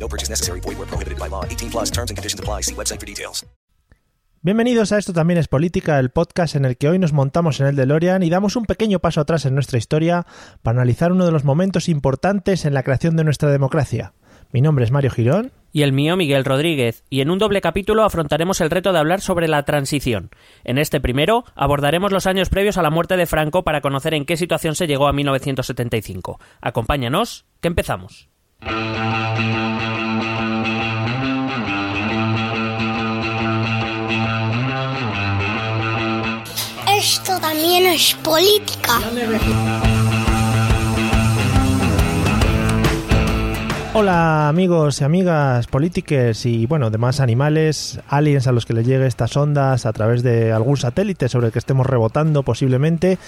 No purchase necessary. Void where prohibited by law. 18 plus terms and conditions apply. See website for details. Bienvenidos a Esto también es política, el podcast en el que hoy nos montamos en el DeLorean y damos un pequeño paso atrás en nuestra historia para analizar uno de los momentos importantes en la creación de nuestra democracia. Mi nombre es Mario Girón. Y el mío, Miguel Rodríguez, y en un doble capítulo afrontaremos el reto de hablar sobre la transición. En este primero abordaremos los años previos a la muerte de Franco para conocer en qué situación se llegó a 1975. Acompáñanos, que empezamos. Esto también es política. Hola amigos y amigas políticos y bueno, demás animales, aliens a los que les llegue estas ondas a través de algún satélite sobre el que estemos rebotando posiblemente.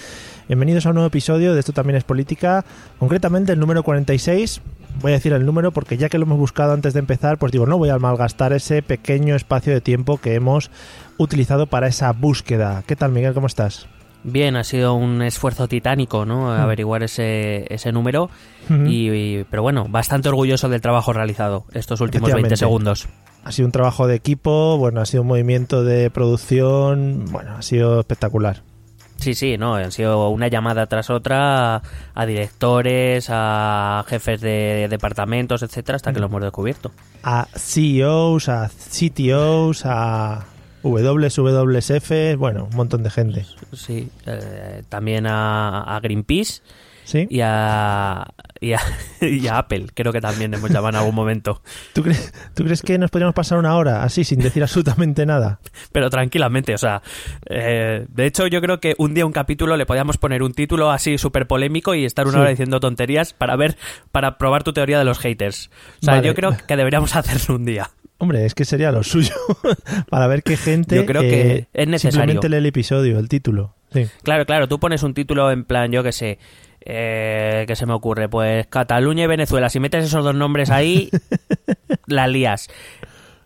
Bienvenidos a un nuevo episodio de Esto también es política, concretamente el número 46. Voy a decir el número porque ya que lo hemos buscado antes de empezar, pues digo, no voy a malgastar ese pequeño espacio de tiempo que hemos utilizado para esa búsqueda. ¿Qué tal Miguel? ¿Cómo estás? Bien, ha sido un esfuerzo titánico, ¿no? Averiguar ese, ese número. Ujú. y, y- pero bueno, bastante orgulloso del trabajo realizado estos últimos 20 Efectivamente. segundos. Ha sido un trabajo de equipo, bueno, ha sido un movimiento de producción, bueno, ha sido espectacular. Sí, sí, no, han sido una llamada tras otra a, directores, a jefes de departamentos, etcétera, hasta que lo hemos descubierto. A CEOs, a CTOs, a WWF, bueno, un montón de gente. Sí, eh, también a, a Greenpeace ¿Sí? y a, y, a, y a Apple, creo que también hemos llamado en algún momento. ¿Tú, crees, ¿Tú crees que nos podríamos pasar una hora así, sin decir absolutamente nada? Pero tranquilamente, o sea, eh, de hecho yo creo que un día un capítulo le podíamos poner un título así súper polémico y estar una Sí. hora diciendo tonterías para ver, para probar tu teoría de los haters. O sea, Vale. yo creo que deberíamos hacerlo un día. Hombre, es que sería lo suyo, para ver qué gente Yo creo que es necesario. simplemente lee el episodio, el título. Sí. Claro, claro, tú pones un título en plan, yo que sé, eh, ¿qué se me ocurre? Pues Cataluña y Venezuela. Si metes esos dos nombres ahí, la lías.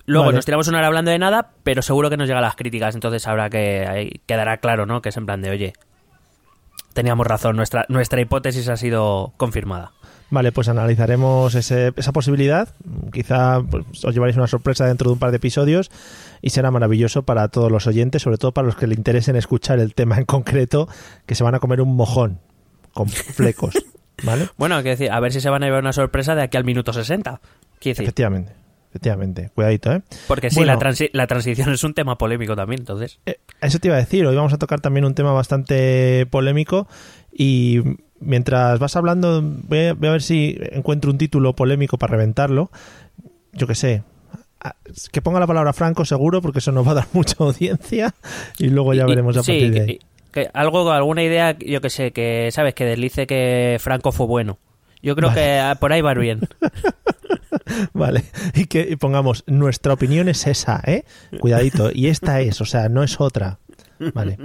Luego Vale. nos tiramos una hora hablando de nada, pero seguro que nos llegan las críticas, entonces habrá que ahí quedará claro, ¿no? Que es en plan de, oye, teníamos razón, nuestra, nuestra hipótesis ha sido confirmada. Vale, pues analizaremos ese- esa posibilidad. Quizá pues, os llevaréis una sorpresa dentro de un par de episodios y será maravilloso para todos los oyentes, sobre todo para los que le interesen escuchar el tema en concreto, que se van a comer un mojón con flecos. ¿Vale? Bueno, hay que decir, a ver si se van a llevar una sorpresa de aquí al minuto 60. Quiero decir, Efectivamente. Efectivamente. Cuidadito, ¿eh? porque sí, Bueno. la, transi- la transición es un tema polémico también, entonces. Eh, Eso te iba a decir, hoy vamos a tocar también un tema bastante polémico y mientras vas hablando voy a, voy a ver si encuentro un título polémico para reventarlo. Yo que sé, que ponga la palabra Franco seguro porque eso nos va a dar mucha audiencia y luego ya Y- veremos a sí, partir de ahí. Que algo, alguna idea, yo que sé, que sabes, que deslice que Franco fue bueno. Yo creo Vale. que por ahí va bien. Vale, y que y pongamos, nuestra opinión es esa, ¿eh? Cuidadito, y esta es, o sea, no es otra. Vale.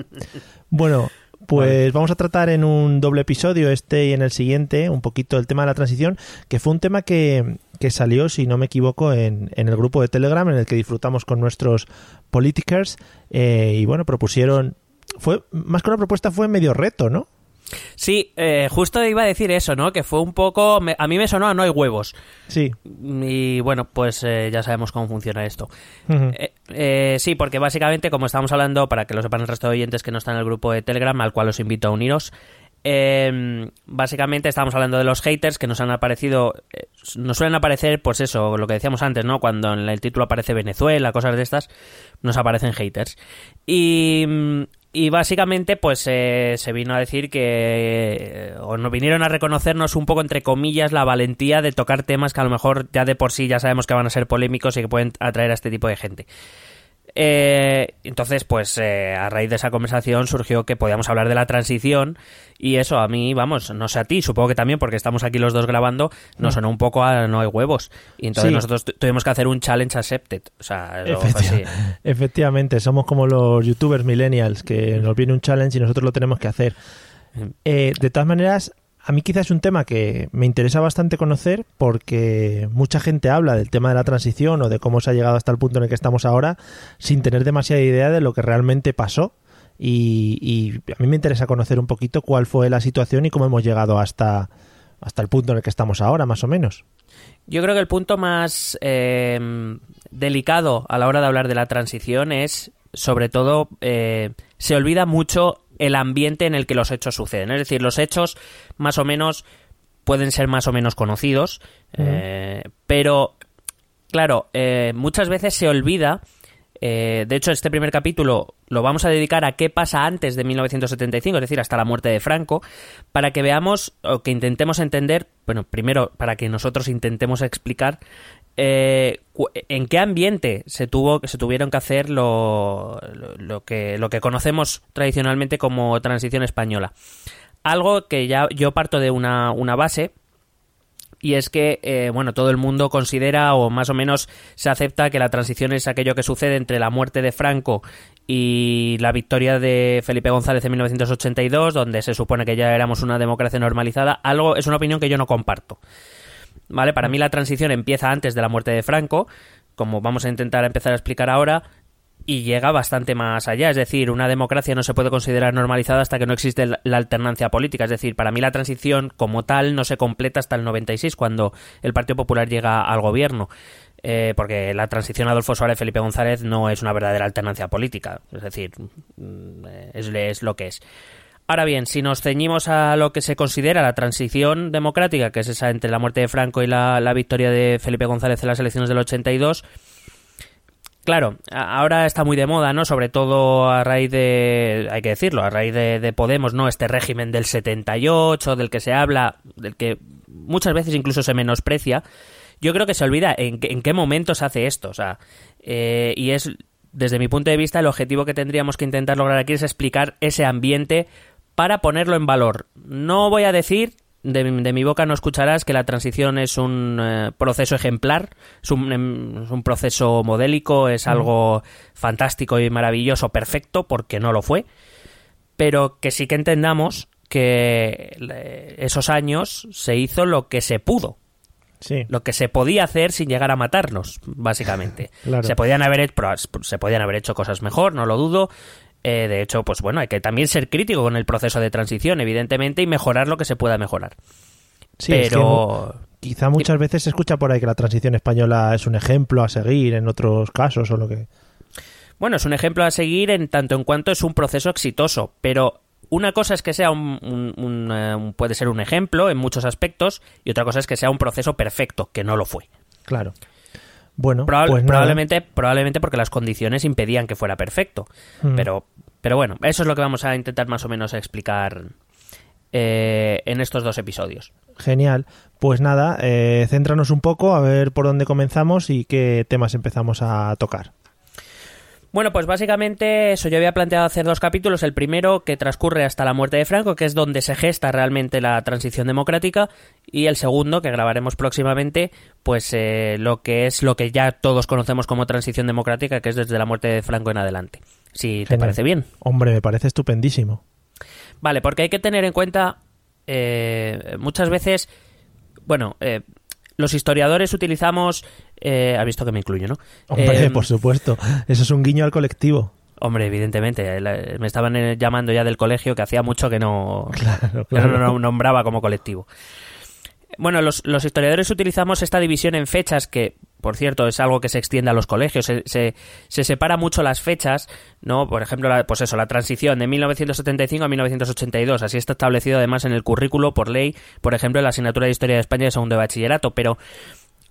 Bueno, pues vamos a tratar en un doble episodio, este y en el siguiente, un poquito el tema de la transición, que fue un tema que, que salió, si no me equivoco, en, en el grupo de Telegram, en el que disfrutamos con nuestros politikers, eh, y bueno, propusieron, fue, más que una propuesta, fue medio reto, ¿no? Sí, eh, justo iba a decir eso, ¿no? Que fue un poco... me- a mí me sonó a no hay huevos. Sí. Y bueno, pues eh, ya sabemos cómo funciona esto. Eh, eh, sí, porque básicamente, como estamos hablando, para que lo sepan el resto de oyentes que no están en el grupo de Telegram, al cual os invito a uniros, eh, básicamente estamos hablando de los haters que nos han aparecido, nos suelen aparecer, pues eso, lo que decíamos antes, ¿no? Cuando en el título aparece Venezuela, cosas de estas, nos aparecen haters. Y, mm, y básicamente, pues eh, se vino a decir que, eh, o nos vinieron a reconocernos un poco, entre comillas, la valentía de tocar temas que a lo mejor ya de por sí ya sabemos que van a ser polémicos y que pueden atraer a este tipo de gente. Eh, entonces, pues eh, a raíz de esa conversación surgió que podíamos hablar de la transición y eso a mí, vamos, no sé a ti, supongo que también porque estamos aquí los dos grabando, nos sonó un poco a no hay huevos. Y entonces Sí. nosotros tu- tuvimos que hacer un challenge accepted. O sea, así. Efectivamente, somos como los youtubers millennials, que nos viene un challenge y nosotros lo tenemos que hacer. Eh, de todas maneras, a mí quizás es un tema que me interesa bastante conocer porque mucha gente habla del tema de la transición o de cómo se ha llegado hasta el punto en el que estamos ahora sin tener demasiada idea de lo que realmente pasó. Y, a mí me interesa conocer un poquito cuál fue la situación y cómo hemos llegado hasta, hasta el punto en el que estamos ahora, más o menos. Yo creo que el punto más eh, delicado a la hora de hablar de la transición es, sobre todo, eh, se olvida mucho el ambiente en el que los hechos suceden. Es decir, los hechos más o menos pueden ser más o menos conocidos, eh, pero, claro, eh, muchas veces se olvida eh, de hecho, este primer capítulo lo vamos a dedicar a qué pasa antes de 1975, es decir, hasta la muerte de Franco, para que veamos o que intentemos entender, bueno, primero para que nosotros intentemos explicar eh, en qué ambiente se tuvo, se tuvieron que hacer lo, lo- lo que lo que conocemos tradicionalmente como transición española. Algo que ya yo parto de una, una base y es que, eh, bueno, todo el mundo considera o más o menos se acepta que la transición es aquello que sucede entre la muerte de Franco y la victoria de Felipe González en 1982, donde se supone que ya éramos una democracia normalizada. Algo es una opinión que yo no comparto. ¿Vale? Para mí la transición empieza antes de la muerte de Franco, como vamos a intentar empezar a explicar ahora, y llega bastante más allá. Es decir, una democracia no se puede considerar normalizada hasta que no existe la alternancia política. Es decir, para mí la transición como tal no se completa hasta el 96, cuando el Partido Popular llega al gobierno. Eh, porque la transición Adolfo Suárez Felipe González no es una verdadera alternancia política. Es decir, mm, es, es lo que es. Ahora bien, si nos ceñimos a lo que se considera la transición democrática, que es esa entre la muerte de Franco y la, la victoria de Felipe González en las elecciones del 82, Claro, ahora está muy de moda, ¿no? Sobre todo a raíz de, hay que decirlo, a raíz de, de Podemos, ¿no? Este régimen del 78, del que se habla, del que muchas veces incluso se menosprecia. Yo creo que se olvida en, en qué momento se hace esto, o sea, eh, y es, desde mi punto de vista, el objetivo que tendríamos que intentar lograr aquí es explicar ese ambiente para ponerlo en valor. No voy a decir, de, de mi boca no escucharás que la transición es un eh, proceso ejemplar, es un, em, es un proceso modélico, es algo fantástico y maravilloso, perfecto, porque no lo fue, pero que sí que entendamos que esos años se hizo lo que se pudo, Sí. lo que se podía hacer sin llegar a matarnos, básicamente. Claro. Se podían haber se podían haber hecho cosas mejor, no lo dudo. Eh, de hecho, pues bueno, hay que también ser crítico con el proceso de transición, evidentemente, y mejorar lo que se pueda mejorar. Sí, es que Pero Quizá muchas veces se escucha por ahí que la transición española es un ejemplo a seguir en otros casos o lo que... Bueno, es un ejemplo a seguir en tanto en cuanto es un proceso exitoso, pero una cosa es que sea un, un- un, eh, un- puede ser un ejemplo en muchos aspectos y otra cosa es que sea un proceso perfecto, que no lo fue. Claro. Bueno, Probable- pues probablemente, probablemente porque las condiciones impedían que fuera perfecto. Mm. Pero, pero bueno, eso es lo que vamos a intentar más o menos explicar eh, en estos dos episodios. Genial. Pues nada, eh, céntranos un poco a ver por dónde comenzamos y qué temas empezamos a tocar. Bueno, pues básicamente eso, yo había planteado hacer dos capítulos. El primero que transcurre hasta la muerte de Franco, que es donde se gesta realmente la transición democrática, y el segundo que grabaremos próximamente, pues eh, lo que es lo que ya todos conocemos como transición democrática, que es desde la muerte de Franco en adelante. Si te Genial. parece bien. Hombre, me parece estupendísimo. Vale, porque hay que tener en cuenta eh, muchas veces, bueno, eh, los historiadores utilizamos, eh, ha visto que me incluyo, ¿no? Hombre, Eh, por supuesto. Eso es un guiño al colectivo. Hombre, evidentemente, la- me estaban eh, llamando ya del colegio que hacía mucho que no, Claro, no nombraba como colectivo. Bueno, los, los historiadores utilizamos esta división en fechas que, por cierto, es algo que se extiende a los colegios. Se, se, se separa mucho las fechas, ¿no? Por ejemplo, la, pues eso, la transición de 1975 a 1982. Así está establecido además en el currículo por ley, por ejemplo, en la asignatura de Historia de España de segundo de bachillerato. Pero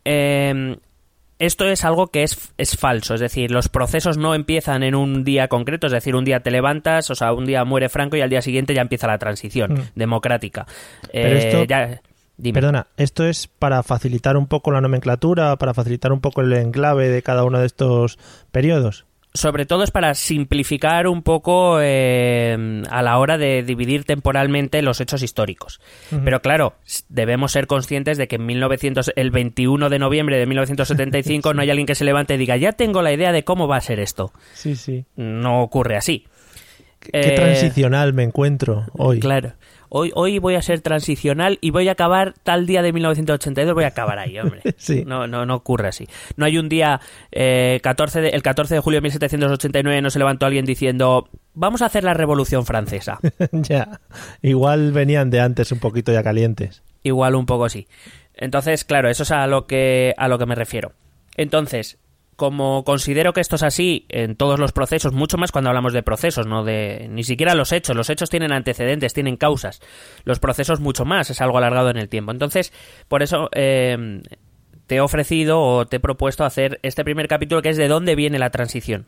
eh, esto es algo que es, es falso, es decir, los procesos no empiezan en un día concreto, es decir, un día te levantas, o sea, un día muere Franco y al día siguiente ya empieza la transición Mm. democrática. Pero Eh, esto- ya- dime. Perdona, ¿esto es para facilitar un poco la nomenclatura, para facilitar un poco el enclave de cada uno de estos periodos? sobre todo es para simplificar un poco eh, a la hora de dividir temporalmente los hechos históricos. Pero claro, debemos ser conscientes de que en 1900, el 21 de noviembre de 1975 no hay alguien que se levante y diga, ya tengo la idea de cómo va a ser esto. Sí, sí. No ocurre así. Qué Eh, transicional me encuentro hoy. Claro. Hoy, hoy voy a ser transicional y voy a acabar tal día de 1982, voy a acabar ahí, hombre. Sí. No, no, no ocurre así. No hay un día, eh, 14 de- el 14 de julio de 1789 no se levantó alguien diciendo, vamos a hacer la Revolución Francesa. ya. Igual venían de antes un poquito ya calientes. Igual un poco sí. Entonces, claro, eso es a lo que, a lo que me refiero. Entonces, como considero que esto es así en todos los procesos, mucho más cuando hablamos de procesos, no de ni siquiera los hechos. Los hechos tienen antecedentes, tienen causas. Los procesos mucho más, es algo alargado en el tiempo. Entonces, por eso eh, te he ofrecido o te he propuesto hacer este primer capítulo que es de dónde viene la transición.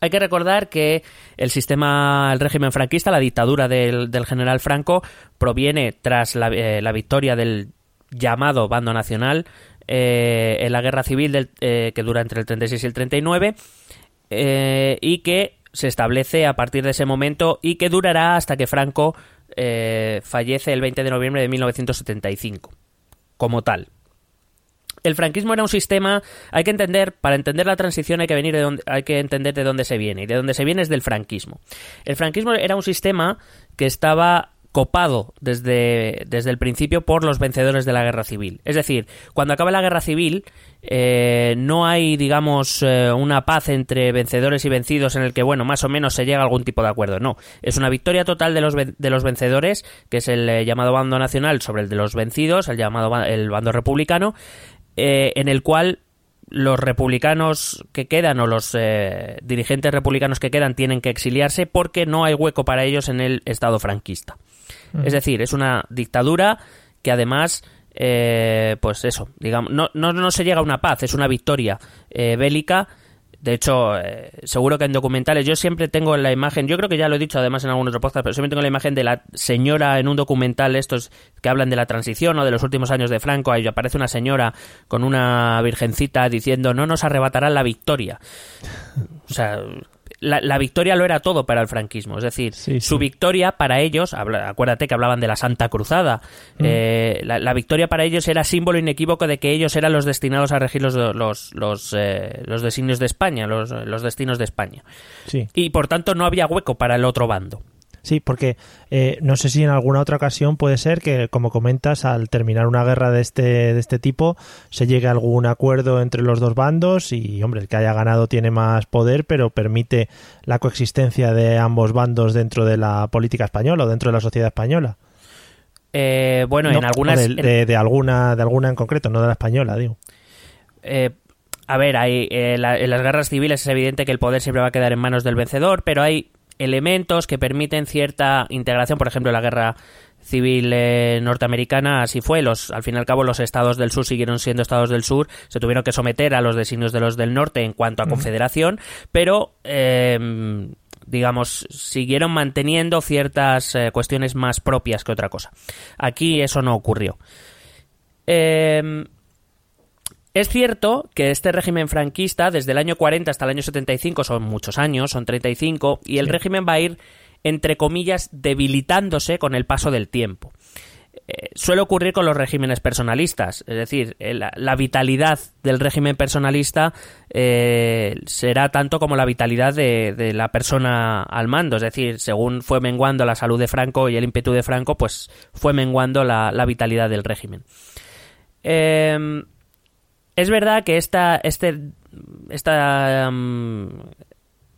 Hay que recordar que el sistema, el régimen franquista, la dictadura del, del general Franco, proviene tras la, eh, la victoria del llamado bando nacional eh, en la guerra civil eh, que dura entre el 36 y el 39 eh, y que se establece a partir de ese momento y que durará hasta que Franco eh, fallece el 20 de noviembre de 1975 como tal. El franquismo era un sistema, hay que entender, para entender la transición hay que venir de donde, hay que entender de dónde se viene, y de dónde se viene es del franquismo. El franquismo era un sistema que estaba copado desde, desde el principio por los vencedores de la guerra civil. Es decir, cuando acaba la guerra civil, eh, no hay, digamos, eh, una paz entre vencedores y vencidos en el que, bueno, más o menos se llega a algún tipo de acuerdo. No, es una victoria total de los, de los vencedores, que es el eh, llamado bando nacional sobre el de los vencidos, el llamado el bando republicano, en el cual los republicanos que quedan o los eh, dirigentes republicanos que quedan tienen que exiliarse porque no hay hueco para ellos en el Estado franquista. Es decir, es una dictadura que además, eh, pues eso, digamos, no, no, no se llega a una paz, es una victoria eh, bélica. De hecho, eh, seguro que en documentales yo siempre tengo la imagen, yo creo que ya lo he dicho además en algún otro podcast, pero siempre tengo la imagen de la señora en un documental, estos que hablan de la transición o de los últimos años de Franco, ahí aparece una señora con una virgencita diciendo no nos arrebatarán la victoria. O sea, la, la victoria lo era todo para el franquismo. Es decir, Sí, su sí. victoria para ellos, acuérdate que hablaban de la Santa Cruzada, eh, la, la victoria para ellos era símbolo inequívoco de que ellos eran los destinados a regir los, los, los, eh, los designios de España, los, los destinos de España. Sí. Y por tanto no había hueco para el otro bando. Sí, porque eh, no sé si en alguna otra ocasión puede ser que, como comentas, al terminar una guerra de este, de este tipo, se llegue a algún acuerdo entre los dos bandos y, hombre, el que haya ganado tiene más poder, pero permite la coexistencia de ambos bandos dentro de la política española o dentro de la sociedad española. Eh, bueno, No, en algunas... de, en- de- de alguna, de alguna en concreto, no de la española, digo. eh, a ver, hay, eh, la- en las guerras civiles es evidente que el poder siempre va a quedar en manos del vencedor, pero hay elementos que permiten cierta integración. Por ejemplo, la guerra civil eh, norteamericana así fue. Los, al fin y al cabo, los estados del sur siguieron siendo estados del sur. Se tuvieron que someter a los designios de los del norte en cuanto a confederación, pero eh, digamos, siguieron manteniendo ciertas eh, cuestiones más propias que otra cosa. Aquí eso no ocurrió. Eh, es cierto que este régimen franquista, desde el año 40 hasta el año 75, son muchos años, son 35, y el régimen va a ir, entre comillas, debilitándose con el paso del tiempo. Eh, suele ocurrir con los regímenes personalistas, es decir, eh, la, la vitalidad del régimen personalista eh, será tanto como la vitalidad de, de la persona al mando, es decir, según fue menguando la salud de Franco y el ímpetu de Franco, pues fue menguando la, la vitalidad del régimen. Eh, es verdad que esta, este, esta, mm,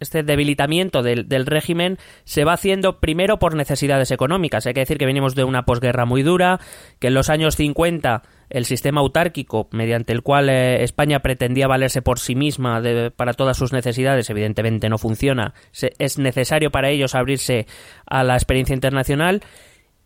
este debilitamiento del, del régimen se va haciendo primero por necesidades económicas. Hay que decir que venimos de una posguerra muy dura, que en los años 50 el sistema autárquico, mediante el cual eh, España pretendía valerse por sí misma para todas sus necesidades, evidentemente no funciona. Es necesario para ellos abrirse a la experiencia internacional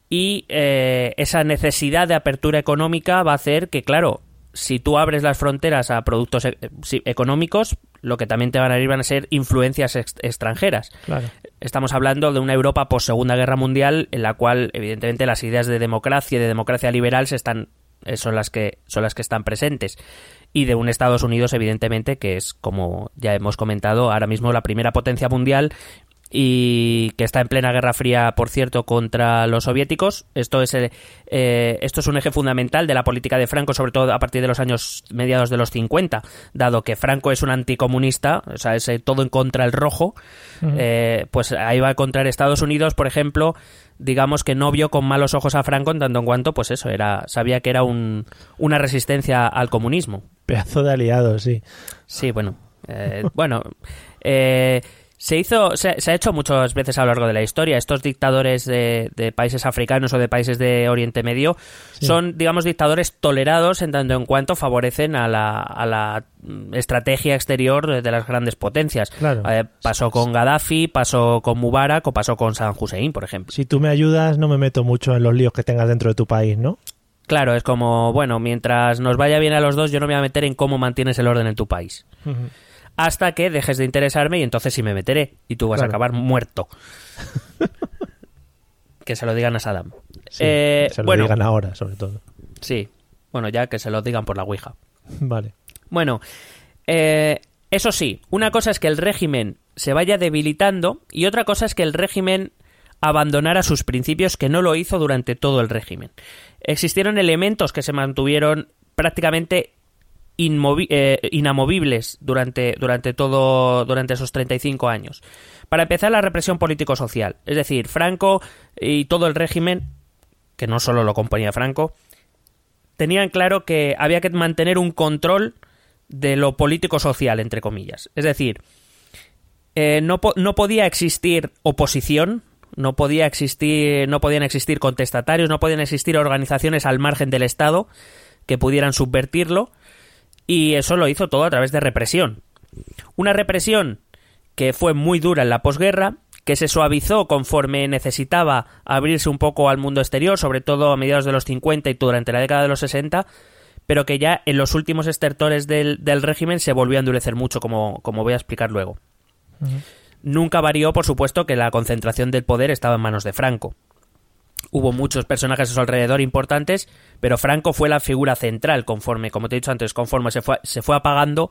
y eh, esa necesidad de apertura económica va a hacer que, claro, si tú abres las fronteras a productos e- sí, económicos, lo que también te van a ir van a ser influencias ex- extranjeras. Claro. Estamos hablando de una Europa post Segunda Guerra Mundial en la cual, evidentemente, las ideas de democracia y de democracia liberal se están eh, son las que son las que están presentes y de un Estados Unidos, evidentemente, que es, como ya hemos comentado, ahora mismo la primera potencia mundial y que está en plena guerra fría, por cierto, contra los soviéticos. Esto es, eh, esto es un eje fundamental de la política de Franco, sobre todo a partir de los años mediados de los 50, dado que Franco es un anticomunista, o sea, es eh, todo en contra el rojo, eh, pues ahí va a encontrar Estados Unidos, por ejemplo, digamos que no vio con malos ojos a Franco en tanto en cuanto, pues eso, era sabía que era un, una resistencia al comunismo. Pedazo de aliado, sí. Sí, bueno. bueno. eh, se hizo, se, se ha hecho muchas veces a lo largo de la historia. Estos dictadores de, de países africanos o de países de Oriente Medio son, digamos, dictadores tolerados en tanto en cuanto favorecen a la, a la estrategia exterior de, las grandes potencias. Claro. Eh, pasó con Gaddafi, pasó con Mubarak o pasó con Saddam Hussein, por ejemplo. Si tú me ayudas, no me meto mucho en los líos que tengas dentro de tu país, ¿no? Claro, es como, bueno, mientras nos vaya bien a los dos, yo no me voy a meter en cómo mantienes el orden en tu país. Hasta que dejes de interesarme y entonces sí me meteré. Y tú vas a acabar muerto. que se lo digan a Saddam. Sí, Eh, se lo bueno, digan ahora, sobre todo. sí. Bueno, ya que se lo digan por la Ouija. Vale. Bueno, eh, eso sí, una cosa es que el régimen se vaya debilitando y otra cosa es que el régimen abandonara sus principios, que no lo hizo durante todo el régimen. Existieron elementos que se mantuvieron prácticamente eh, inamovibles durante, durante todo durante esos 35 años. Para empezar, la represión político-social. Es decir, Franco y todo el régimen, que no solo lo componía Franco, tenían claro que había que mantener un control de lo político-social, entre comillas. Es decir, eh, no, no podía existir oposición, no podía existir, no podían existir contestatarios, no podían existir organizaciones al margen del Estado que pudieran subvertirlo, y eso lo hizo todo a través de represión. Una represión que fue muy dura en la posguerra, que se suavizó conforme necesitaba abrirse un poco al mundo exterior, sobre todo a mediados de los 50 y durante la década de los 60, pero que ya en los últimos estertores del, del régimen se volvió a endurecer mucho, como, como voy a explicar luego. Nunca varió, por supuesto, que la concentración del poder estaba en manos de Franco. Hubo muchos personajes a su alrededor importantes, pero Franco fue la figura central, conforme, como te he dicho antes, conforme se fue, se fue apagando,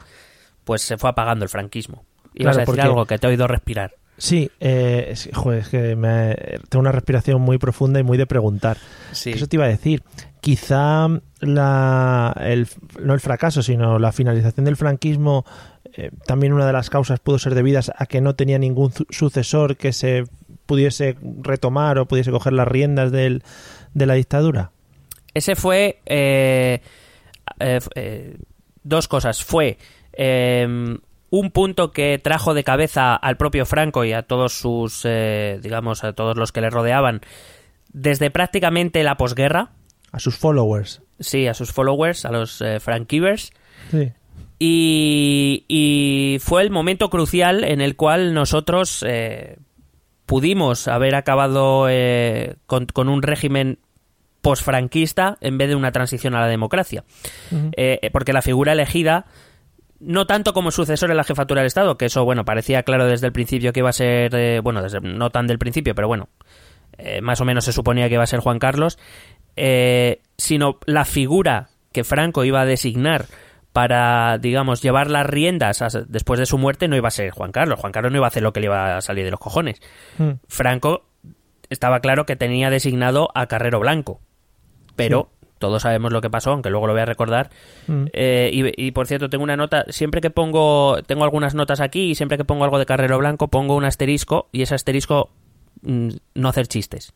pues se fue apagando el franquismo. Ibas Claro, a decir porque- algo que te he oído respirar. Sí, eh, joder, es que me- tengo una respiración muy profunda y muy de preguntar. Sí. Eso te iba a decir. Quizá la, el, no el fracaso, sino la finalización del franquismo, eh, también una de las causas pudo ser debidas a que no tenía ningún su- sucesor que se pudiese retomar o pudiese coger las riendas del, de la dictadura. Ese fue eh, eh, eh, dos cosas. Fue un punto que trajo de cabeza al propio Franco y a todos sus, digamos, a todos los que le rodeaban desde prácticamente la posguerra. A sus followers. Sí, a sus followers, a los Frankivers. Sí. Y, y fue el momento crucial en el cual nosotros eh, pudimos haber acabado eh, con, con un régimen posfranquista en vez de una transición a la democracia. Eh, eh, porque la figura elegida, no tanto como sucesor en la jefatura del Estado, que eso, bueno, parecía claro desde el principio que iba a ser, eh, bueno, desde, no tan del principio, pero bueno, más o menos se suponía que iba a ser Juan Carlos, sino la figura que Franco iba a designar para, digamos, llevar las riendas a- después de su muerte no iba a ser Juan Carlos. Juan Carlos no iba a hacer lo que le iba a salir de los cojones. Mm. Franco estaba claro que tenía designado a Carrero Blanco, pero todos sabemos lo que pasó, aunque luego lo voy a recordar. Mm. Eh, y, y, por cierto, tengo una nota, siempre que pongo, tengo algunas notas aquí y siempre que pongo algo de Carrero Blanco pongo un asterisco y ese asterisco mm, no hacer chistes,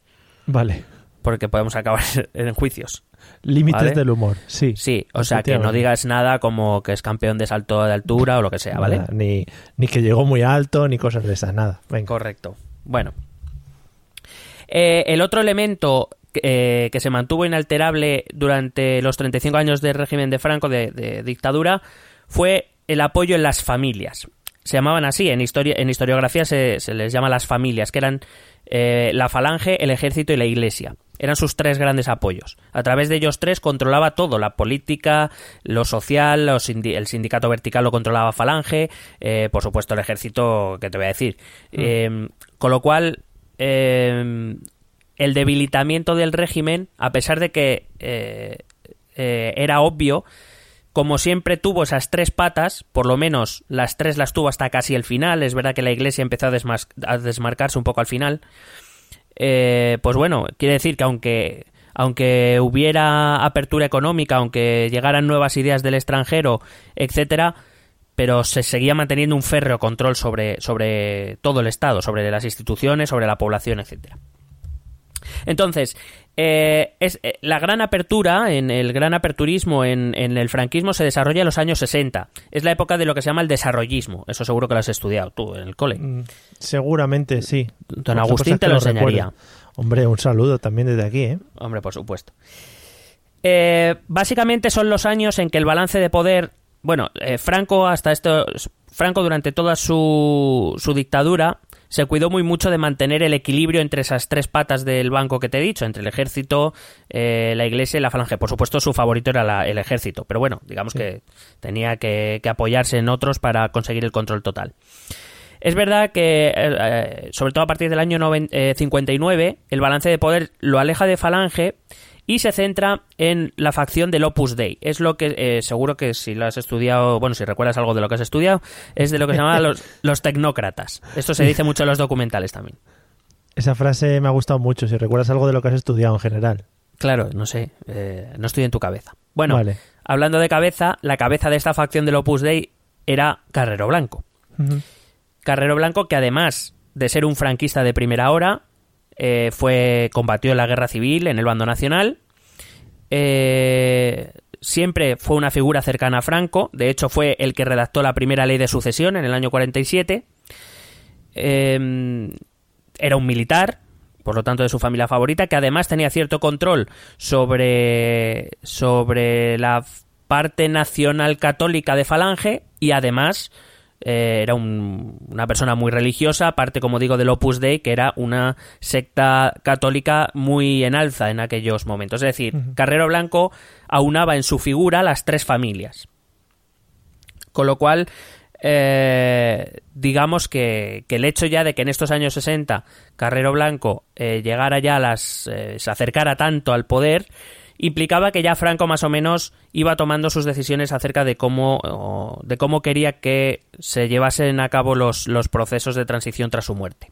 Vale. Porque podemos acabar en juicios. Límites Vale. del humor. Sí. Sí, o sea, que no digas nada como que es campeón de salto de altura o lo que sea, ¿vale? Nada, ni, ni que llegó muy alto, ni cosas de esas, nada. Venga. Correcto. Bueno. Eh, el otro elemento eh, que se mantuvo inalterable durante los 35 años del régimen de Franco de, de dictadura fue el apoyo en las familias. Se llamaban así, en, historia, en historiografía se, se les llama las familias, que eran eh, la falange, el ejército y la iglesia. Eran sus tres grandes apoyos. A través de ellos tres controlaba todo, la política, lo social, los sindi- el sindicato vertical lo controlaba falange, eh, por supuesto el ejército, que te voy a decir. Eh, con lo cual, eh, el debilitamiento del régimen, a pesar de que eh, eh, era obvio, como siempre tuvo esas tres patas, por lo menos las tres las tuvo hasta casi el final, es verdad que la iglesia empezó a desmarcarse un poco al final, eh, pues bueno, quiere decir que aunque, aunque hubiera apertura económica, aunque llegaran nuevas ideas del extranjero, etcétera, pero se seguía manteniendo un férreo control sobre, sobre todo el Estado, sobre las instituciones, sobre la población, etcétera. Entonces, eh, es, eh, la gran apertura, en el gran aperturismo en, en el franquismo se desarrolla en los años 60. Es la época de lo que se llama el desarrollismo. Eso seguro que lo has estudiado tú en el cole. Mm, Seguramente sí. Don Agustín te lo enseñaría. Hombre, un saludo también desde aquí, ¿eh? Hombre, por supuesto. Eh, básicamente son los años en que el balance de poder. Bueno, eh, Franco hasta esto. Franco durante toda su, su dictadura se cuidó muy mucho de mantener el equilibrio entre esas tres patas del banco que te he dicho, entre el ejército, eh, la iglesia y la falange. Por supuesto, su favorito era la- el ejército, pero bueno, digamos que tenía que, que apoyarse en otros para conseguir el control total. Es verdad que, eh, eh, sobre todo a partir del año noven- eh, 59, el balance de poder lo aleja de Falange y se centra en la facción del Opus Dei. Es lo que, eh, seguro que si lo has estudiado, bueno, si recuerdas algo de lo que has estudiado, es de lo que se llama los, los tecnócratas. Esto se dice mucho en los documentales también. Esa frase me ha gustado mucho, si recuerdas algo de lo que has estudiado en general. Claro, no sé, eh, no estoy en tu cabeza. Bueno, Vale. hablando de cabeza, la cabeza de esta facción del Opus Dei era Carrero Blanco. Carrero Blanco, que además de ser un franquista de primera hora, eh, fue combatió en la guerra civil en el bando nacional. Eh, siempre fue una figura cercana a Franco. De hecho, fue el que redactó la primera ley de sucesión en el año 47. Eh, era un militar, por lo tanto de su familia favorita, que además tenía cierto control sobre, sobre la parte nacional católica de Falange y además eh, era un- una persona muy religiosa, aparte, como digo, del Opus Dei, que era una secta católica muy en alza en aquellos momentos. Es decir, Carrero Blanco aunaba en su figura las tres familias. Con lo cual, eh, digamos que, que el hecho ya de que en estos años 60 Carrero Blanco eh, llegara ya a las. se acercara tanto al poder, implicaba que ya Franco más o menos iba tomando sus decisiones acerca de cómo, de cómo quería que se llevasen a cabo los, los procesos de transición tras su muerte.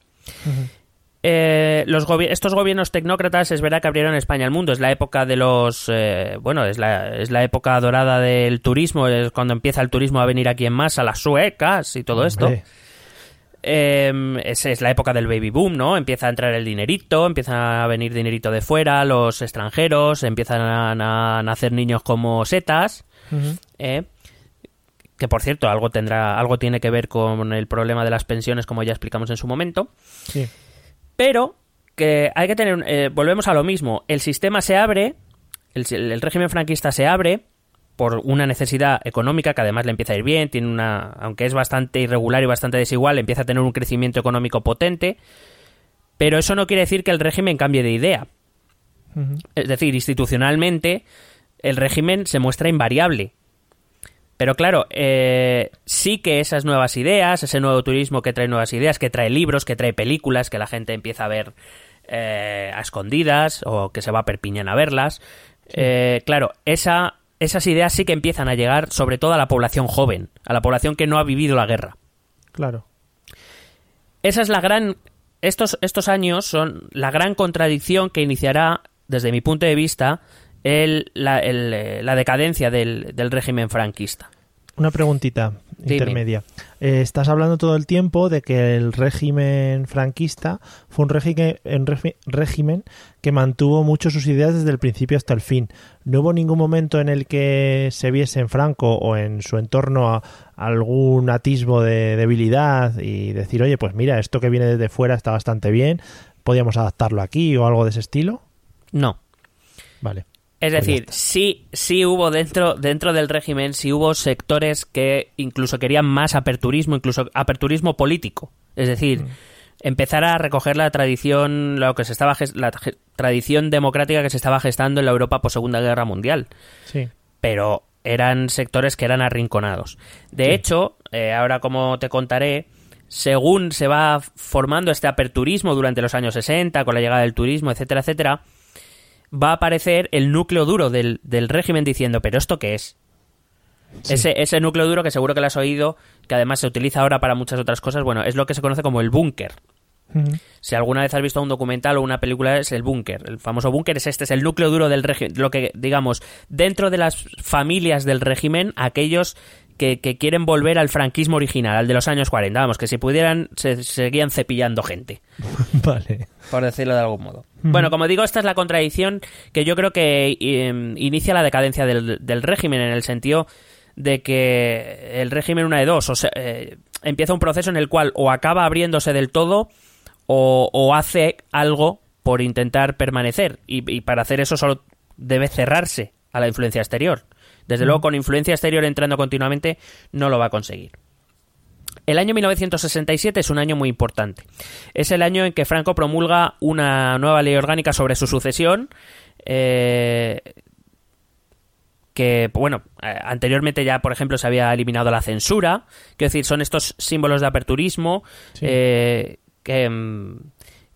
Eh, los gobi- estos gobiernos tecnócratas es verdad que abrieron España al mundo. Es la época de los. eh, bueno, es la, es la época dorada del turismo. Es cuando empieza el turismo a venir aquí en masa, las suecas y todo esto. Eh, es, es la época del baby boom, ¿no? Empieza a entrar el dinerito, empieza a venir dinerito de fuera, los extranjeros, empiezan a, a nacer niños como setas. ¿eh? Que por cierto, algo tendrá, algo tiene que ver con el problema de las pensiones, como ya explicamos en su momento. Sí. Pero que hay que tener. eh, volvemos a lo mismo. El sistema se abre, el, el régimen franquista se abre por una necesidad económica que además le empieza a ir bien, tiene una, aunque es bastante irregular y bastante desigual, empieza a tener un crecimiento económico potente, pero eso no quiere decir que el régimen cambie de idea. Es decir, institucionalmente el régimen se muestra invariable. Pero claro, eh, sí que esas nuevas ideas, ese nuevo turismo que trae nuevas ideas, que trae libros, que trae películas, que la gente empieza a ver eh, a escondidas o que se va a Perpiñán a verlas, eh, claro, esa, esas ideas sí que empiezan a llegar sobre todo a la población joven, a la población que no ha vivido la guerra. Claro. Esa es la gran. Estos, estos años son la gran contradicción que iniciará, desde mi punto de vista, el- la, el, eh, la decadencia del, del régimen franquista. Una preguntita. Intermedia. Eh, estás hablando todo el tiempo de que el régimen franquista fue un régimen, un regi- régimen que mantuvo mucho sus ideas desde el principio hasta el fin. No hubo ningún momento en el que se viese en Franco o en su entorno a- algún atisbo de debilidad y decir, oye, pues mira, esto que viene desde fuera está bastante bien, podríamos adaptarlo aquí o algo de ese estilo. No. Vale. Es decir, sí, sí hubo dentro, dentro del régimen, sí hubo sectores que incluso querían más aperturismo, incluso aperturismo político. Es decir, empezar a recoger la tradición, lo que se estaba la tradición democrática que se estaba gestando en la Europa post Segunda Guerra Mundial. Sí. pero eran sectores que eran arrinconados. De hecho, eh, ahora como te contaré, según se va formando este aperturismo durante los años 60, con la llegada del turismo, etcétera, etcétera, va a aparecer el núcleo duro del, del régimen diciendo, pero ¿esto qué es? Sí. Ese, ese núcleo duro que seguro que lo has oído, que además se utiliza ahora para muchas otras cosas, bueno, es lo que se conoce como el búnker. Si alguna vez has visto un documental o una película, es el búnker. El famoso búnker es este, es el núcleo duro del régimen. Lo que, digamos, dentro de las familias del régimen, aquellos que, que quieren volver al franquismo original, al de los años 40. Vamos, que si pudieran, se seguían cepillando gente Vale. por decirlo de algún modo. Bueno, como digo, esta es la contradicción que yo creo que eh, inicia la decadencia del, del régimen en el sentido de que el régimen una de dos, o sea, eh, empieza un proceso en el cual o acaba abriéndose del todo o, o hace algo por intentar permanecer y, y para hacer eso solo debe cerrarse a la influencia exterior. Desde luego, con influencia exterior entrando continuamente, no lo va a conseguir. El año 1967 es un año muy importante. Es el año en que Franco promulga una nueva ley orgánica sobre su sucesión. eh, que, bueno, eh, anteriormente ya, por ejemplo, se había eliminado la censura. Quiero decir, son estos símbolos de aperturismo Sí. eh, que, mm,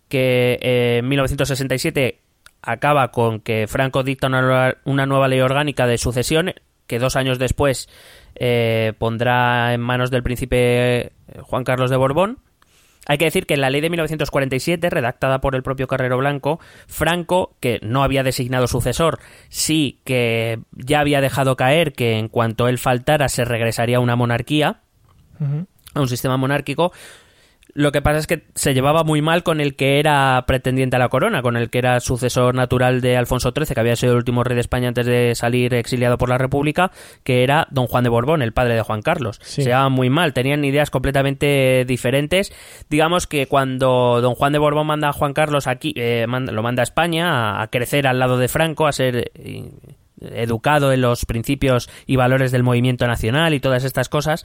que eh, en 1967 acaba con que Franco dicta una una nueva ley orgánica de sucesión que dos años después eh, pondrá en manos del príncipe Juan Carlos de Borbón. Hay que decir que en la ley de 1947, redactada por el propio Carrero Blanco, Franco, que no había designado sucesor, sí que ya había dejado caer que en cuanto él faltara se regresaría a una monarquía, a un sistema monárquico. Lo que pasa es que se llevaba muy mal con el que era pretendiente a la corona, con el que era sucesor natural de Alfonso XIII, que había sido el último rey de España antes de salir exiliado por la República, que era don Juan de Borbón, el padre de Juan Carlos. Sí. Se llevaban muy mal, tenían ideas completamente diferentes. Digamos que cuando don Juan de Borbón manda a Juan Carlos aquí, eh, manda- lo manda a España a, a crecer al lado de Franco, a ser eh, educado en los principios y valores del movimiento nacional y todas estas cosas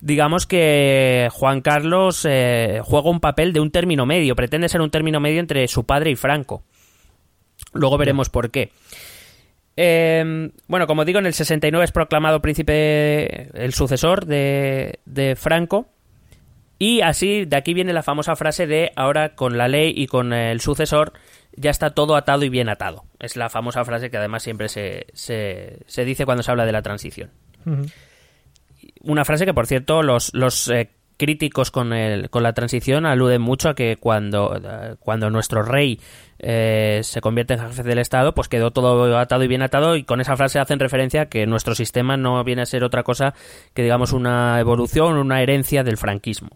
digamos que Juan Carlos eh, juega un papel de un término medio, pretende ser un término medio entre su padre y Franco. Luego veremos por qué. Eh, bueno, como digo, en el 69 es proclamado príncipe, el sucesor de, Franco. Y así, de aquí viene la famosa frase de ahora con la ley y con el sucesor ya está todo atado y bien atado. Es la famosa frase que además siempre se, se, se dice cuando se habla de la transición. Una frase que, por cierto, los, los eh, críticos con, el, con la transición aluden mucho a que cuando, eh, cuando nuestro rey eh, se convierte en jefe del Estado, pues quedó todo atado y bien atado y con esa frase hacen referencia a que nuestro sistema no viene a ser otra cosa que, digamos, una evolución, una herencia del franquismo.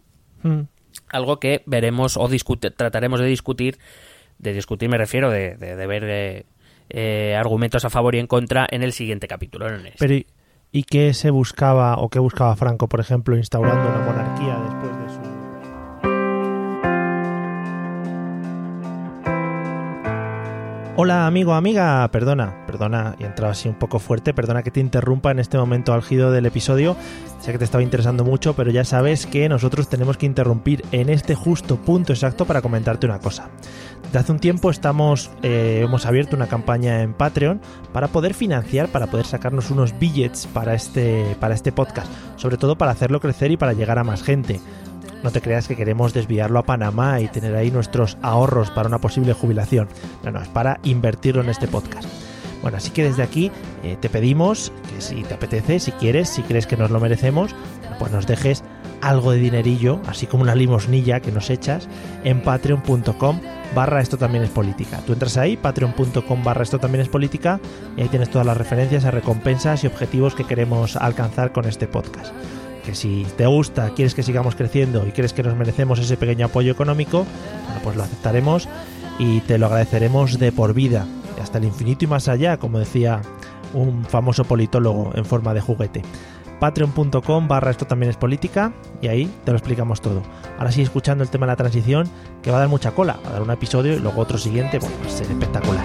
Ujú. Algo que veremos o trataremos de discutir, de discutir me refiero, de, de- de ver eh, eh, argumentos a favor y en contra en el siguiente capítulo. en. Pero ¿y- ¿y qué se buscaba o qué buscaba Franco, por ejemplo, instaurando una monarquía después de su... Hola amigo, amiga, perdona, perdona, y entrado así un poco fuerte, perdona que te interrumpa en este momento álgido del episodio, sé que te estaba interesando mucho, pero ya sabes que nosotros tenemos que interrumpir en este justo punto exacto para comentarte una cosa. Desde hace un tiempo estamos, eh, hemos abierto una campaña en Patreon para poder financiar, para poder sacarnos unos billets para este, para este podcast, sobre todo para hacerlo crecer y para llegar a más gente. No te creas que queremos desviarlo a Panamá y tener ahí nuestros ahorros para una posible jubilación. No, no, es para invertirlo en este podcast. Bueno, así que desde aquí eh, te pedimos que si te apetece, si quieres, si crees que nos lo merecemos, pues nos dejes algo de dinerillo, así como una limosnilla que nos echas en patreon.com barra esto también es política. Tú entras ahí, patreon.com barra esto también es política, y ahí tienes todas las referencias a recompensas y objetivos que queremos alcanzar con este podcast. Que si te gusta, quieres que sigamos creciendo y crees que nos merecemos ese pequeño apoyo económico, bueno, pues lo aceptaremos y te lo agradeceremos de por vida, hasta el infinito y más allá, como decía un famoso politólogo en forma de juguete. Patreon.com barra esto también es política y ahí te lo explicamos todo. Ahora sí, escuchando el tema de la transición, que va a dar mucha cola, va a dar un episodio y luego otro siguiente, bueno, va a ser espectacular.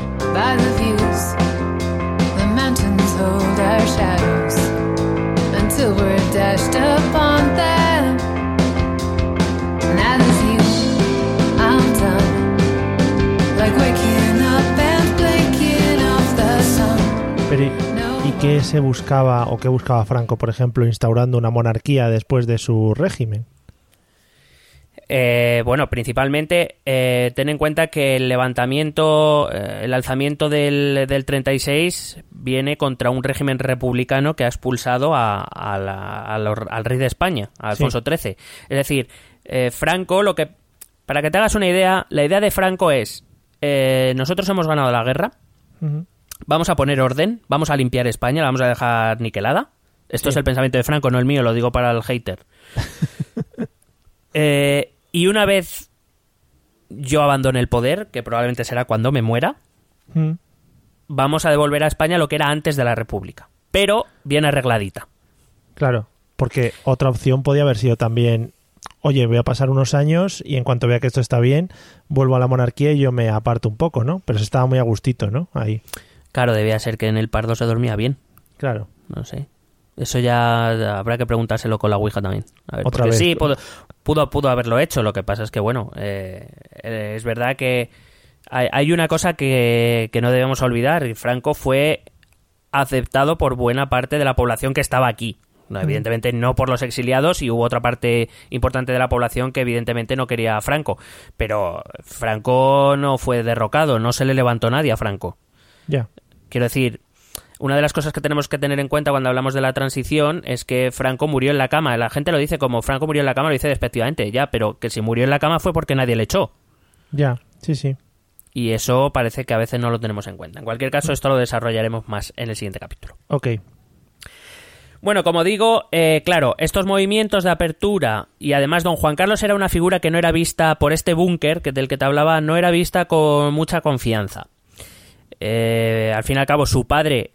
¿Y qué se buscaba o qué buscaba Franco, por ejemplo, instaurando una monarquía después de su régimen? Eh, bueno, principalmente eh, ten en cuenta que el levantamiento, eh, el alzamiento del, del 36 viene contra un régimen republicano que ha expulsado a- a la- a los- al rey de España, a Alfonso XIII. Es decir, eh, Franco, lo que, para que te hagas una idea, la idea de Franco es, eh, nosotros hemos ganado la guerra. Vamos a poner orden, vamos a limpiar España, la vamos a dejar niquelada. Esto es el pensamiento de Franco, no el mío, lo digo para el hater. Eh, y una vez yo abandone el poder, que probablemente será cuando me muera, Mm. vamos a devolver a España lo que era antes de la República. Pero bien arregladita. Claro, porque otra opción podía haber sido también, oye, voy a pasar unos años y en cuanto vea que esto está bien, vuelvo a la monarquía y yo me aparto un poco, ¿no? Pero se estaba muy a gustito, ¿no? Ahí, Claro, debía ser que en el Pardo se dormía bien. claro. No sé. Eso ya habrá que preguntárselo con la Ouija también. A ver, Otra porque vez. sí, pudo, pudo, pudo haberlo hecho. Lo que pasa es que, bueno, eh, eh, es verdad que hay, hay una cosa que, que no debemos olvidar. Franco fue aceptado por buena parte de la población que estaba aquí. No, evidentemente no por los exiliados y hubo otra parte importante de la población que evidentemente no quería a Franco. Pero Franco no fue derrocado, no se le levantó nadie a Franco. Ya. Quiero decir, una de las cosas que tenemos que tener en cuenta cuando hablamos de la transición es que Franco murió en la cama. La gente lo dice como Franco murió en la cama, lo dice despectivamente, ya, pero que si murió en la cama fue porque nadie le echó. Ya, sí, sí. Y eso parece que a veces no lo tenemos en cuenta. En cualquier caso, esto lo desarrollaremos más en el siguiente capítulo. Ok. Bueno, como digo, eh, claro, estos movimientos de apertura y además don Juan Carlos era una figura que no era vista por este búnker que del que te hablaba, no era vista con mucha confianza. Eh, al fin y al cabo, su padre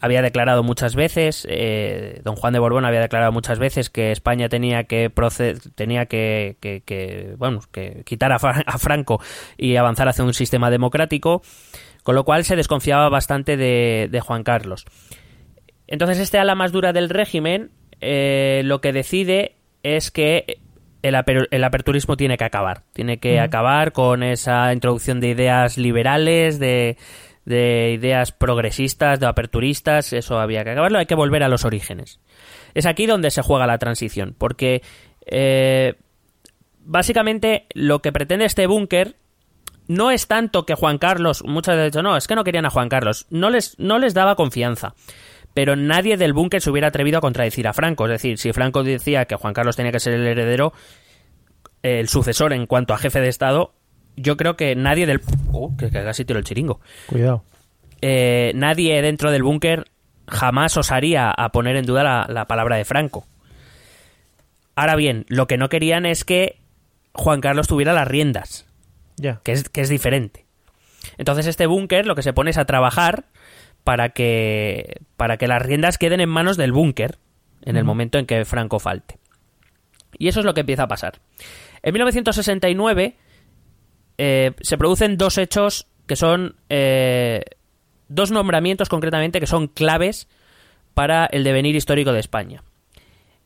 había declarado muchas veces, eh, don Juan de Borbón había declarado muchas veces que España tenía que tenía que, que- que, bueno, que quitar a, Fra- a Franco y avanzar hacia un sistema democrático, con lo cual se desconfiaba bastante de, de Juan Carlos. Entonces este ala más dura del régimen eh, lo que decide es que el, aper- el aperturismo tiene que acabar. Tiene que acabar con esa introducción de ideas liberales, de, de ideas progresistas, de aperturistas. Eso había que acabarlo. Hay que volver a los orígenes. Es aquí donde se juega la transición. Porque eh, básicamente lo que pretende este búnker no es tanto que Juan Carlos, muchas veces dicho, no, es que no querían a Juan Carlos, no les, no les daba confianza. Pero nadie del búnker se hubiera atrevido a contradecir a Franco. Es decir, si Franco decía que Juan Carlos tenía que ser el heredero, el sucesor en cuanto a jefe de Estado, yo creo que nadie del... Oh, que que casi tiro el chiringo. Cuidado. Eh, nadie dentro del búnker jamás osaría a poner en duda la, la palabra de Franco. Ahora bien, lo que no querían es que Juan Carlos tuviera las riendas Ya. que es, que es diferente. Entonces este búnker lo que se pone es a trabajar para que, para que las riendas queden en manos del búnker en el momento en que Franco falte. Y eso es lo que empieza a pasar. En 1969 eh, se producen dos hechos que son eh, dos nombramientos concretamente que son claves para el devenir histórico de España.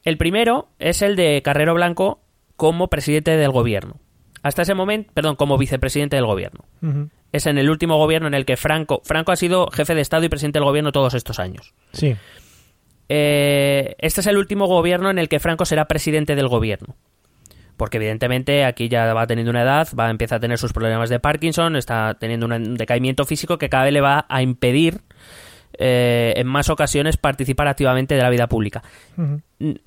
El primero es el de Carrero Blanco como presidente del gobierno. Hasta ese momento, perdón, como vicepresidente del gobierno. Es en el último gobierno en el que Franco, Franco ha sido jefe de Estado y presidente del gobierno todos estos años. Sí. Eh, este es el último gobierno en el que Franco será presidente del gobierno. Porque evidentemente aquí ya va teniendo una edad, va a empezar a tener sus problemas de Parkinson, está teniendo un decaimiento físico que cada vez le va a impedir eh, en más ocasiones participar activamente de la vida pública.